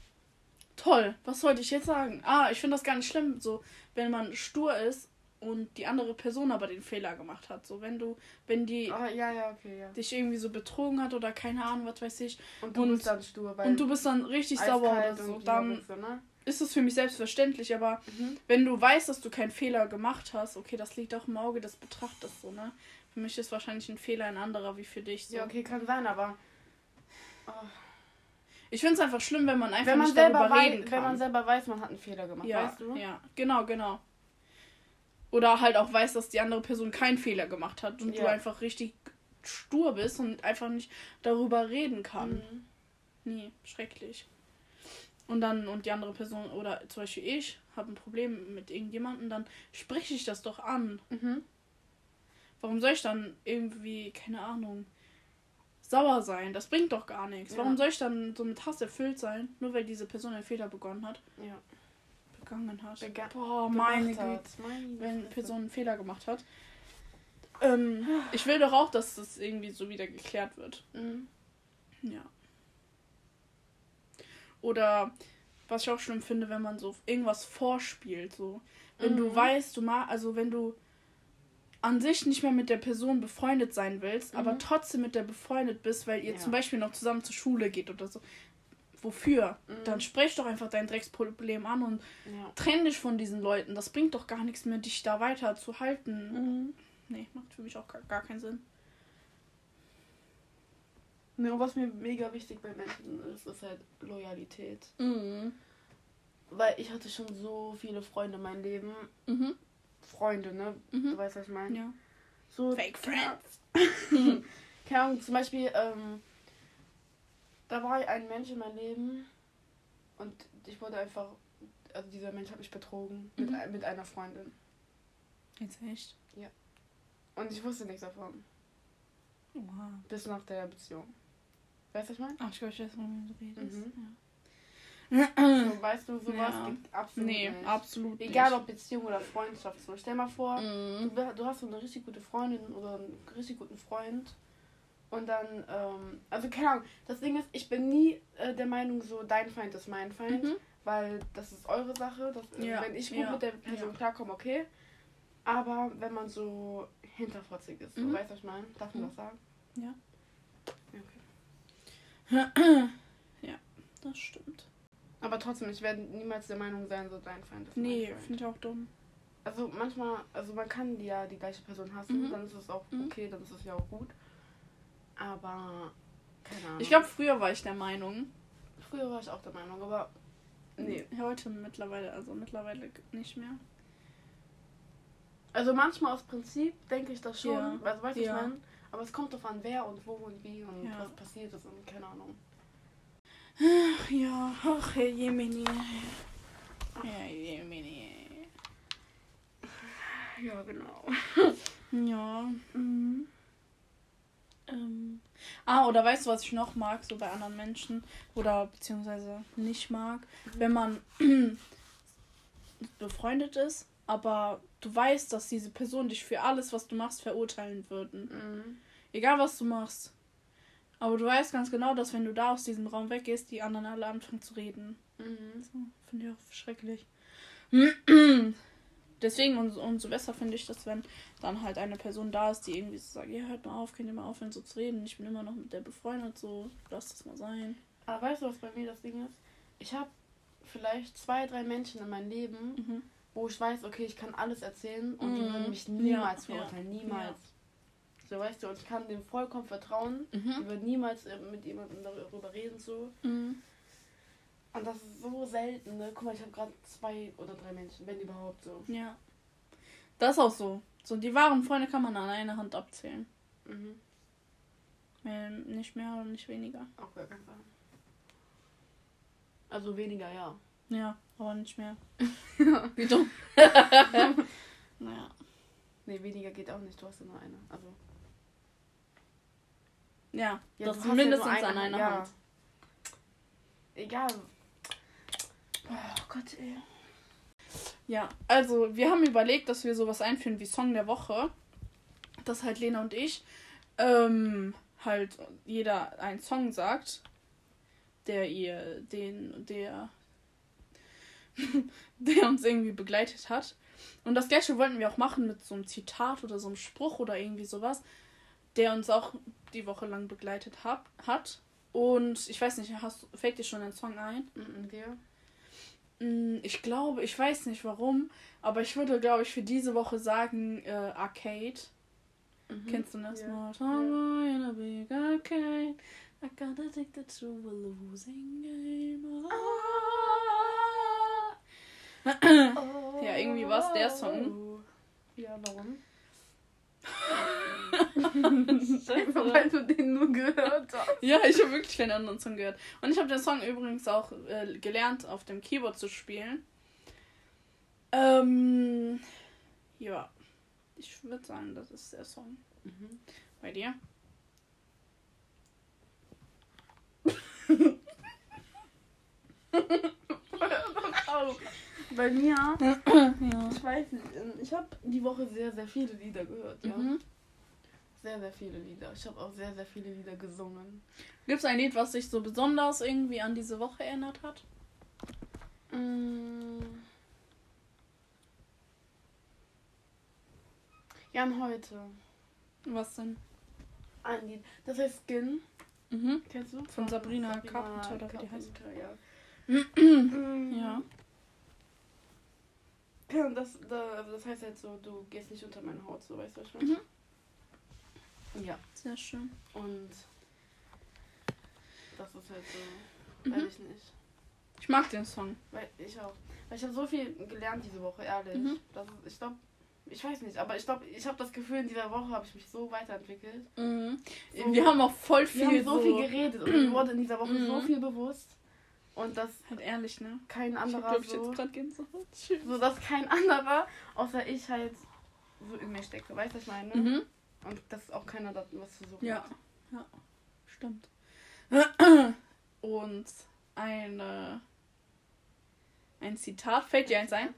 [SPEAKER 1] toll. Was wollte ich jetzt sagen? Ah, ich finde das gar nicht schlimm, so, wenn man stur ist und die andere Person aber den Fehler gemacht hat. So, wenn du, wenn die
[SPEAKER 2] Ah, ja, ja, okay, ja.
[SPEAKER 1] dich irgendwie so betrogen hat oder keine Ahnung, was weiß ich,
[SPEAKER 2] Und du
[SPEAKER 1] Und-
[SPEAKER 2] bist dann stur, weil
[SPEAKER 1] und du bist dann richtig sauer oder so, dann
[SPEAKER 2] Liebeswitze, ne?
[SPEAKER 1] ist es für mich selbstverständlich, aber
[SPEAKER 2] Mhm.
[SPEAKER 1] wenn du weißt, dass du keinen Fehler gemacht hast, okay, das liegt auch im Auge des Betrachters so, ne? Für mich ist wahrscheinlich ein Fehler ein anderer wie für dich. So.
[SPEAKER 2] Ja, okay, kann sein, aber oh.
[SPEAKER 1] Ich finde es einfach schlimm, wenn man einfach
[SPEAKER 2] wenn man
[SPEAKER 1] nicht
[SPEAKER 2] selber
[SPEAKER 1] darüber
[SPEAKER 2] weiß,
[SPEAKER 1] reden kann.
[SPEAKER 2] wenn man selber weiß, man hat einen Fehler gemacht,
[SPEAKER 1] ja,
[SPEAKER 2] weißt du?
[SPEAKER 1] ja, genau, genau. Oder halt auch weiß, dass die andere Person keinen Fehler gemacht hat und du
[SPEAKER 2] Ja.
[SPEAKER 1] einfach richtig stur bist und einfach nicht darüber reden kann.
[SPEAKER 2] Mhm.
[SPEAKER 1] Nee, schrecklich. Und dann, und die andere Person, oder zum Beispiel ich, habe ein Problem mit irgendjemandem, dann spreche ich das doch an.
[SPEAKER 2] Mhm.
[SPEAKER 1] Warum soll ich dann irgendwie, keine Ahnung, sauer sein? Das bringt doch gar nichts.
[SPEAKER 2] Ja.
[SPEAKER 1] Warum soll ich dann so mit Hass erfüllt sein, nur weil diese Person einen Fehler begonnen hat,
[SPEAKER 2] Ja.
[SPEAKER 1] Begangen hat?
[SPEAKER 2] Bega
[SPEAKER 1] Boah, meine Güte.
[SPEAKER 2] Meine
[SPEAKER 1] Wenn. Person einen Fehler gemacht hat. Ähm, ich will doch auch, dass das irgendwie so wieder geklärt wird.
[SPEAKER 2] Mhm.
[SPEAKER 1] Ja. Oder was ich auch schlimm finde, wenn man so irgendwas vorspielt, so. Wenn du
[SPEAKER 2] Mhm.
[SPEAKER 1] weißt, du mal, also wenn du an sich nicht mehr mit der Person befreundet sein willst, aber
[SPEAKER 2] Mhm.
[SPEAKER 1] trotzdem mit der befreundet bist, weil ihr
[SPEAKER 2] Ja.
[SPEAKER 1] zum Beispiel noch zusammen zur Schule geht oder so. Wofür?
[SPEAKER 2] Mhm.
[SPEAKER 1] Dann sprech doch einfach dein Drecksproblem an und
[SPEAKER 2] Ja.
[SPEAKER 1] trenn dich von diesen Leuten. Das bringt doch gar nichts mehr, dich da weiter zu halten.
[SPEAKER 2] Mhm.
[SPEAKER 1] Nee, macht für mich auch gar, gar keinen Sinn.
[SPEAKER 2] Ne, und was mir mega wichtig bei Menschen ist, ist halt Loyalität.
[SPEAKER 1] Mhm.
[SPEAKER 2] Weil ich hatte schon so viele Freunde in meinem Leben.
[SPEAKER 1] Mhm.
[SPEAKER 2] Freunde, ne?
[SPEAKER 1] Mhm.
[SPEAKER 2] Du weißt, was ich meine?
[SPEAKER 1] Ja.
[SPEAKER 2] So,
[SPEAKER 1] Fake friends.
[SPEAKER 2] Keine Ahnung, zum Beispiel, ähm, da war ein Mensch in meinem Leben und ich wurde einfach, also dieser Mensch hat mich betrogen mit,
[SPEAKER 1] Mhm.
[SPEAKER 2] ein- mit einer Freundin.
[SPEAKER 1] Jetzt echt?
[SPEAKER 2] Und ich wusste nichts davon.
[SPEAKER 1] Oha.
[SPEAKER 2] Bis nach der Beziehung. Weißt du, was ich meine?
[SPEAKER 1] Ach, ich glaube, ich weiß, worüber du redest.
[SPEAKER 2] Mhm.
[SPEAKER 1] Ja.
[SPEAKER 2] So, weißt du, sowas
[SPEAKER 1] Ja.
[SPEAKER 2] gibt absolut
[SPEAKER 1] Nee,
[SPEAKER 2] nicht.
[SPEAKER 1] absolut
[SPEAKER 2] Egal
[SPEAKER 1] nicht.
[SPEAKER 2] ob Beziehung oder Freundschaft. So, stell mal vor,
[SPEAKER 1] Mhm.
[SPEAKER 2] du, du hast so eine richtig gute Freundin oder einen richtig guten Freund. Und dann, ähm, also keine Ahnung, das Ding ist, ich bin nie äh, der Meinung, so dein Feind ist mein Feind,
[SPEAKER 1] Mhm.
[SPEAKER 2] weil das ist eure Sache. Das, äh,
[SPEAKER 1] Ja,
[SPEAKER 2] Wenn ich gut
[SPEAKER 1] ja,
[SPEAKER 2] mit der Person
[SPEAKER 1] ja.
[SPEAKER 2] klarkomme, okay. Aber wenn man so hinterfotzig ist, so,
[SPEAKER 1] Mhm.
[SPEAKER 2] weißt du, was ich meine? Darf man
[SPEAKER 1] Mhm.
[SPEAKER 2] das sagen?
[SPEAKER 1] Ja.
[SPEAKER 2] Ja, okay.
[SPEAKER 1] Das stimmt.
[SPEAKER 2] Aber trotzdem, ich werde niemals der Meinung sein, so dein Feind ist
[SPEAKER 1] Nee,
[SPEAKER 2] mein Feind.
[SPEAKER 1] finde ich auch dumm.
[SPEAKER 2] Also manchmal, also man kann ja die gleiche Person hassen,
[SPEAKER 1] Mhm.
[SPEAKER 2] dann ist es auch
[SPEAKER 1] Mhm.
[SPEAKER 2] okay, dann ist es ja auch gut. Aber keine Ahnung.
[SPEAKER 1] Ich glaube, früher war ich der Meinung.
[SPEAKER 2] früher war ich auch der Meinung, aber nee.
[SPEAKER 1] Heute mittlerweile, also mittlerweile nicht mehr.
[SPEAKER 2] Also manchmal aus Prinzip denke ich das schon,
[SPEAKER 1] Ja.
[SPEAKER 2] also weißt du,
[SPEAKER 1] Ja.
[SPEAKER 2] ich meine, aber es kommt drauf an, wer und wo und wie und
[SPEAKER 1] Ja.
[SPEAKER 2] was passiert ist und keine Ahnung.
[SPEAKER 1] Ach ja, ach Herr Jemini. Herr Jemini.
[SPEAKER 2] Ja, genau.
[SPEAKER 1] Ja.
[SPEAKER 2] Mhm.
[SPEAKER 1] Ähm. Ah, oder weißt du, was ich noch mag, so bei anderen Menschen oder beziehungsweise nicht mag, mhm. wenn man befreundet ist, aber du weißt, dass diese Person dich für alles, was du machst, verurteilen würden. Mhm. Egal, was du machst. Aber du weißt ganz genau, dass wenn du da aus diesem Raum weggehst, die anderen alle anfangen zu reden. Mhm. So, Finde ich auch schrecklich. Deswegen umso, umso besser finde ich das, wenn dann halt eine Person da ist, die irgendwie so sagt, ja, hört mal auf, könnt ihr mal aufhören so zu reden. Ich bin immer noch mit der befreundet, so, lass das mal sein.
[SPEAKER 2] Aber weißt du, was bei mir das Ding ist? Ich habe vielleicht zwei, drei Menschen in meinem Leben, mhm. wo ich weiß, okay, ich kann alles erzählen und mhm. die würden mich niemals ja, verurteilen, ja. niemals. Ja. So, weißt du, und ich kann dem vollkommen vertrauen. Mhm. Die würden niemals äh, mit jemandem darüber reden, so. Mhm. Und das ist so selten, ne? Guck mal, ich habe gerade zwei oder drei Menschen, wenn überhaupt so.
[SPEAKER 1] Ja. Das ist auch so. So, die wahren Freunde kann man an einer Hand abzählen. Mhm. Mehr, nicht mehr und nicht weniger.
[SPEAKER 2] Auf gar keinen Fall. Also weniger, ja.
[SPEAKER 1] Ja, aber nicht mehr. Wie dumm.
[SPEAKER 2] naja. Nee, weniger geht auch nicht. Du hast ja nur eine. Also.
[SPEAKER 1] Ja, ja das ist mindestens ja an einer
[SPEAKER 2] ja. Hand. Egal, Oh Gott, ey.
[SPEAKER 1] Ja, also wir haben überlegt, dass wir sowas einführen wie Song der Woche. Dass halt Lena und ich ähm, halt jeder einen Song sagt, der ihr, den, der, der uns irgendwie begleitet hat. Und das gleiche wollten wir auch machen mit so einem Zitat oder so einem Spruch oder irgendwie sowas, der uns auch die Woche lang begleitet hab, hat. Und ich weiß nicht, hast, fällt dir schon ein Song ein?
[SPEAKER 2] Mhm, okay.
[SPEAKER 1] Mm, ich glaube, ich weiß nicht warum, aber ich würde, glaube ich, für diese Woche sagen äh, Arcade. Mhm. Kennst du das? Yeah. Yeah. in a big arcade. I got addicted to a losing game. Oh. ja, irgendwie war es der Song.
[SPEAKER 2] Ja, warum? Scheiße, weil du den nur gehört hast.
[SPEAKER 1] Ja, ich habe wirklich keinen anderen Song gehört. Und ich habe den Song übrigens auch äh, gelernt, auf dem Keyboard zu spielen. Ähm, ja. Ich würde sagen, das ist der Song. Mhm. Bei dir?
[SPEAKER 2] Bei mir, ja. ich weiß nicht, ich habe die Woche sehr, sehr viele Lieder gehört, ja. Mhm. Sehr, sehr viele Lieder. Ich habe auch sehr, sehr viele Lieder gesungen.
[SPEAKER 1] Gibt es ein Lied, was dich so besonders irgendwie an diese Woche erinnert hat?
[SPEAKER 2] Mm. Jan heute.
[SPEAKER 1] Was denn?
[SPEAKER 2] Ein Lied. Das heißt Skin.
[SPEAKER 1] Mhm. Kennst du? Von Sabrina, Sabrina Carpenter oder wie die heißt.
[SPEAKER 2] Ja. ja. Ja, das, das heißt halt so, du gehst nicht unter meine Haut, so weißt du, was ich meine? Mhm.
[SPEAKER 1] Ja. Sehr schön.
[SPEAKER 2] Und das ist halt so, mhm. weiß ich nicht.
[SPEAKER 1] Ich mag den Song.
[SPEAKER 2] Weil ich auch. Weil ich habe so viel gelernt diese Woche, ehrlich. Mhm. Das ist, ich glaube, ich weiß nicht, aber ich glaube, ich habe das Gefühl, in dieser Woche habe ich mich so weiterentwickelt.
[SPEAKER 1] Mhm. So, wir haben auch voll viel,
[SPEAKER 2] wir haben so, so viel geredet und mir wurde in dieser Woche so mhm. viel bewusst. Und das
[SPEAKER 1] halt ehrlich, ne?
[SPEAKER 2] Kein anderer ich glaub, so, ich jetzt so, dass kein anderer außer ich halt so in mir steckt. Weißt du, was ich meine? Mhm. Und dass auch keiner da was zu suchen
[SPEAKER 1] ja. hat. Ja, stimmt. Und eine, ein Zitat, fällt dir eins ein?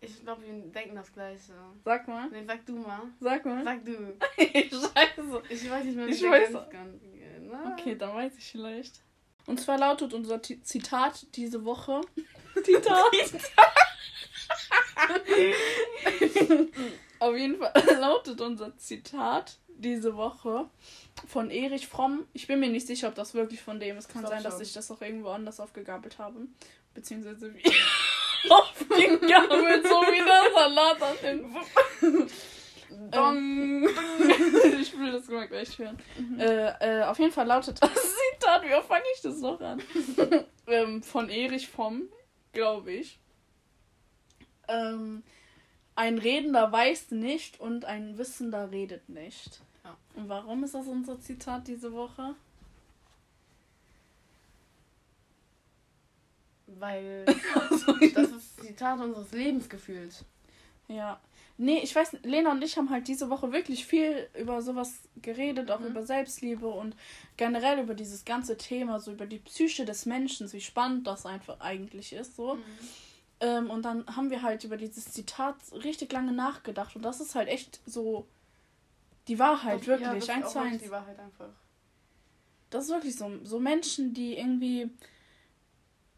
[SPEAKER 2] Ich glaube, wir denken das gleiche.
[SPEAKER 1] Sag mal.
[SPEAKER 2] Nee, sag du mal.
[SPEAKER 1] Sag mal.
[SPEAKER 2] Sag du.
[SPEAKER 1] Scheiße.
[SPEAKER 2] Ich weiß nicht mehr,
[SPEAKER 1] wie ich weiß. Ganz, ganz, genau. Okay, dann weiß ich vielleicht. Und zwar lautet unser Zitat diese Woche. Zitat. Auf jeden Fall lautet unser Zitat diese Woche von Erich Fromm. Ich bin mir nicht sicher, ob das wirklich von dem ist. Kann sein, dass ich das auch irgendwo anders aufgegabelt habe. Beziehungsweise wie aufgegabelt, so wie der Salat aus dem. Dong. ich will das mal gleich hören. Mhm. Äh, äh, auf jeden Fall lautet das Zitat, wie fange ich das noch an? ähm, von Erich Fromm, glaube ich. Ähm, ein Redender weiß nicht und ein Wissender redet nicht. Ja. Und warum ist das unser Zitat diese Woche?
[SPEAKER 2] Weil das ist Zitat unseres Lebens gefühlt.
[SPEAKER 1] Ja. Nee, ich weiß, Lena und ich haben halt diese Woche wirklich viel über sowas geredet, auch
[SPEAKER 2] Mhm.
[SPEAKER 1] über Selbstliebe und generell über dieses ganze Thema, so über die Psyche des Menschen, wie spannend das einfach eigentlich ist, so.
[SPEAKER 2] Mhm.
[SPEAKER 1] Ähm, und dann haben wir halt über dieses Zitat richtig lange nachgedacht und das ist halt echt so die Wahrheit,
[SPEAKER 2] Das-
[SPEAKER 1] wirklich,
[SPEAKER 2] ja, das ist
[SPEAKER 1] eins zu
[SPEAKER 2] wirklich
[SPEAKER 1] eins.
[SPEAKER 2] Die Wahrheit einfach.
[SPEAKER 1] Das ist wirklich so. So Menschen, die irgendwie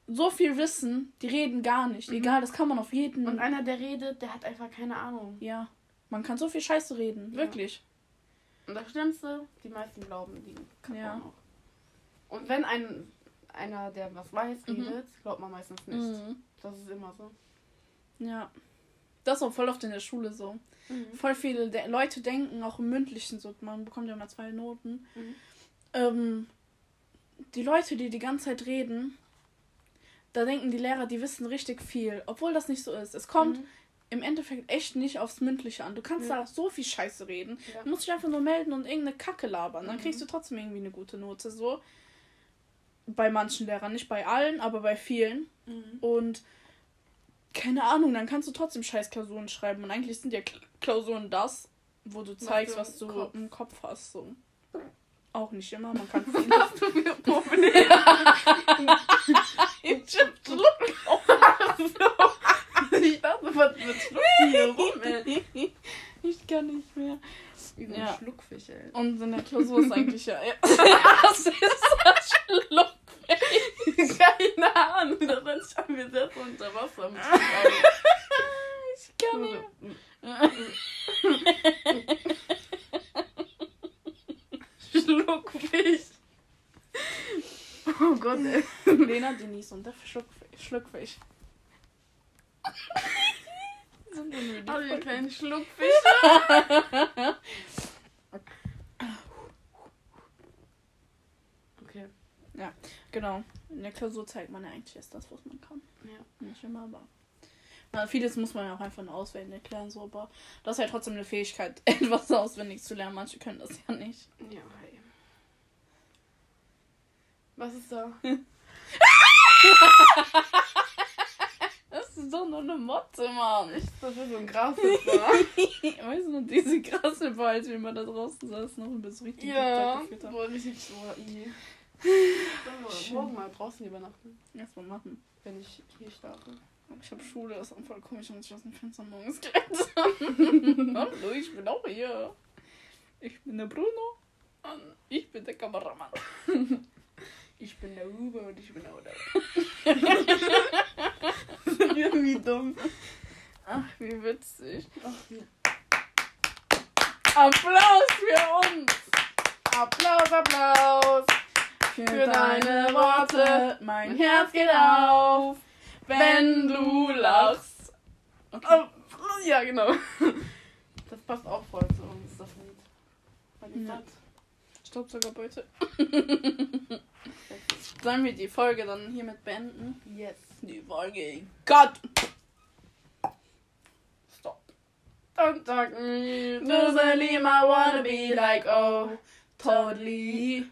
[SPEAKER 1] so viel wissen, die reden gar nicht.
[SPEAKER 2] Mhm.
[SPEAKER 1] Egal, das kann man auf jeden.
[SPEAKER 2] Und einer, der redet, der hat einfach keine Ahnung.
[SPEAKER 1] ja, man kann so viel Scheiße reden,
[SPEAKER 2] Ja.
[SPEAKER 1] wirklich.
[SPEAKER 2] Und das Schlimmste, die meisten glauben die Kappern
[SPEAKER 1] Ja.
[SPEAKER 2] auch. Und wenn ein einer, der was weiß,
[SPEAKER 1] Mhm.
[SPEAKER 2] redet, glaubt man meistens nicht.
[SPEAKER 1] Mhm.
[SPEAKER 2] Das ist immer so.
[SPEAKER 1] Ja. Das ist auch voll oft in der Schule so.
[SPEAKER 2] Mhm.
[SPEAKER 1] Voll viele de Leute denken, auch im Mündlichen so, man bekommt ja immer zwei Noten.
[SPEAKER 2] Mhm.
[SPEAKER 1] Ähm, die Leute, die die ganze Zeit reden, da denken die Lehrer, die wissen richtig viel, obwohl das nicht so ist. Es kommt
[SPEAKER 2] Mhm.
[SPEAKER 1] im Endeffekt echt nicht aufs Mündliche an. Du kannst
[SPEAKER 2] Ja.
[SPEAKER 1] da so viel Scheiße reden.
[SPEAKER 2] Ja.
[SPEAKER 1] Du musst dich einfach nur melden und irgendeine Kacke labern. Dann
[SPEAKER 2] Mhm.
[SPEAKER 1] kriegst du trotzdem irgendwie eine gute Note. So. Bei manchen Lehrern, nicht bei allen, aber bei vielen.
[SPEAKER 2] Mhm.
[SPEAKER 1] Und keine Ahnung, dann kannst du trotzdem scheiß Klausuren schreiben. Und eigentlich sind ja Klausuren das, wo du zeigst, was du
[SPEAKER 2] im Kopf.
[SPEAKER 1] im Kopf hast. So. Auch nicht immer, man kann viel.
[SPEAKER 2] Was du für Probleme
[SPEAKER 1] ich
[SPEAKER 2] Ich dachte, was mit Schluck hier rum, ey.
[SPEAKER 1] Ich kann nicht mehr.
[SPEAKER 2] Wie so ein
[SPEAKER 1] Ja.
[SPEAKER 2] Schluckfisch, ey.
[SPEAKER 1] Und in der Klausur ist eigentlich ja. Was ist das Schluck?
[SPEAKER 2] Keine Ahnung, sich an mir selbst unter Wasser.
[SPEAKER 1] Ich kann nicht
[SPEAKER 2] Schluckfisch. Oh Gott, ey.
[SPEAKER 1] Lena Denise und der Schluckfisch. Schluckfisch. Sind wir nur die Folgen?
[SPEAKER 2] keinen Schluckfisch? Okay.
[SPEAKER 1] Genau. In der Klausur zeigt man ja eigentlich erst das, was man kann.
[SPEAKER 2] Ja.
[SPEAKER 1] Nicht immer, aber. Na, vieles muss man ja auch einfach nur auswendig erklären, so, aber das ist ja trotzdem eine Fähigkeit, etwas auswendig zu lernen. Manche können das ja nicht.
[SPEAKER 2] Ja, hey. Was ist da?
[SPEAKER 1] Das ist doch nur eine Motte, Mann.
[SPEAKER 2] Das ist so ein Grashüpfer.
[SPEAKER 1] weißt du noch, diese als wir mal da draußen saßen und bis richtig
[SPEAKER 2] ja.
[SPEAKER 1] Geführt haben.
[SPEAKER 2] Boah, richtig so. Sollen wir morgen mal draußen übernachten,
[SPEAKER 1] Erstmal machen.
[SPEAKER 2] wenn ich hier schlafe?
[SPEAKER 1] Ich habe Schule, das ist auch voll komisch, wenn ich aus dem Fenster morgens klettern. Hallo, ich bin auch hier. Ich bin der Bruno. Und ich bin der Kameramann.
[SPEAKER 2] Ich bin der Uber und ich bin auch der. Irgendwie dumm.
[SPEAKER 1] Ach, wie witzig.
[SPEAKER 2] Ach, wie
[SPEAKER 1] Applaus für uns.
[SPEAKER 2] Applaus, Applaus.
[SPEAKER 1] Für, deine Worte. Mein Herz geht auf, wenn du lachst. Okay.
[SPEAKER 2] Oh, ja, genau. Das passt auch voll zu uns, das Lied. Weil die
[SPEAKER 1] Ja. Staubsaugerbeute. Sollen wir die Folge dann hiermit beenden?
[SPEAKER 2] Yes.
[SPEAKER 1] Die Folge. Gott! Stop.
[SPEAKER 2] Don't talk me.
[SPEAKER 1] Usually I wanna be like, oh, totally.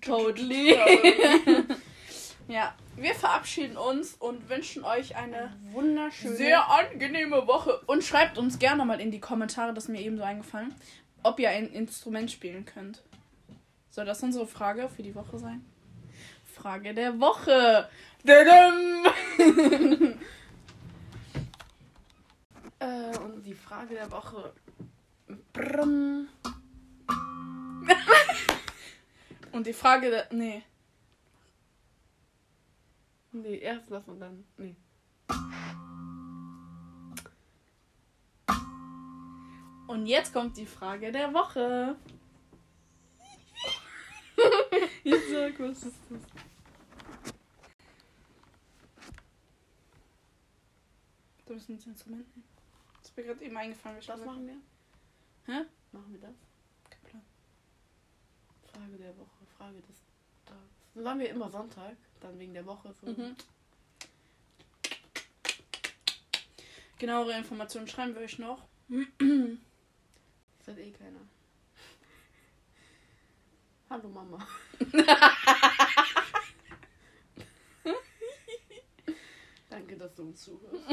[SPEAKER 1] Totally. ja, wir verabschieden uns und wünschen euch eine
[SPEAKER 2] Wunderschöne.
[SPEAKER 1] sehr angenehme Woche. Und schreibt uns gerne mal in die Kommentare, das ist mir eben so eingefallen, ob ihr ein Instrument spielen könnt. Soll das unsere Frage für die Woche sein? Frage der Woche.
[SPEAKER 2] Äh, und die Frage der Woche. Brumm.
[SPEAKER 1] Und die Frage der. Nee.
[SPEAKER 2] Nee, erst das und dann. Nee.
[SPEAKER 1] Und jetzt kommt die Frage der Woche. Ich sag, was ist das? Da müssen wir das Instrument nehmen. Das ist mir gerade eben eingefallen.
[SPEAKER 2] Was machen wir?
[SPEAKER 1] Hä?
[SPEAKER 2] Machen wir das?
[SPEAKER 1] Kein Plan.
[SPEAKER 2] Frage der Woche, Frage des Tages. Dann waren wir immer Sonntag, dann wegen der Woche. So.
[SPEAKER 1] Mhm. Genauere Informationen schreiben wir euch noch.
[SPEAKER 2] Das hat eh keiner. Hallo Mama. Danke, dass du uns zuhörst.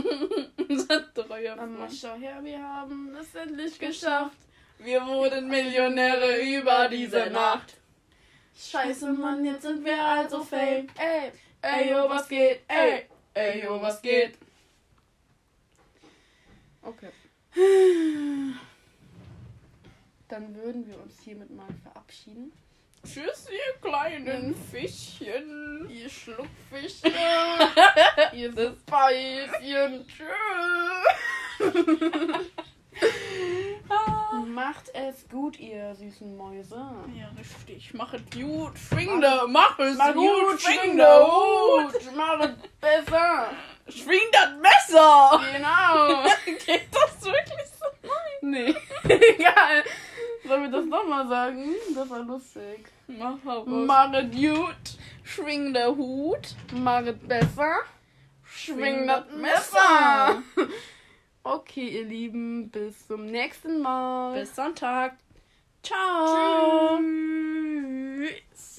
[SPEAKER 1] Treuer
[SPEAKER 2] Mama, schau her, wir haben es endlich geschafft.
[SPEAKER 1] Wir wurden Millionäre über diese Nacht. Scheiße, Mann, jetzt sind wir also fame.
[SPEAKER 2] Ey,
[SPEAKER 1] Ey, yo, was geht? Ey, ey, yo, was geht?
[SPEAKER 2] Okay. Dann würden wir uns hiermit mal verabschieden.
[SPEAKER 1] Tschüss, ihr kleinen Fischchen.
[SPEAKER 2] Ihr Schluckfische, ihr Speischen.
[SPEAKER 1] Ah.
[SPEAKER 2] Macht es gut, ihr süßen Mäuse.
[SPEAKER 1] Ja, richtig. Mach es gut. Schwingde, mach es
[SPEAKER 2] Mach
[SPEAKER 1] gut.
[SPEAKER 2] schwing
[SPEAKER 1] Schwingde,
[SPEAKER 2] der
[SPEAKER 1] gut.
[SPEAKER 2] Hut, mach es besser.
[SPEAKER 1] Schwing das Messer.
[SPEAKER 2] Genau.
[SPEAKER 1] Geht das wirklich so?
[SPEAKER 2] Nee, egal. Sollen wir das nochmal sagen? Das war lustig.
[SPEAKER 1] Mach aber.
[SPEAKER 2] Mach es gut,
[SPEAKER 1] Schwing der Hut.
[SPEAKER 2] mach es besser.
[SPEAKER 1] Schwing das Messer.
[SPEAKER 2] Okay, ihr Lieben, bis zum nächsten Mal.
[SPEAKER 1] Bis Sonntag. Ciao.
[SPEAKER 2] Tschüss.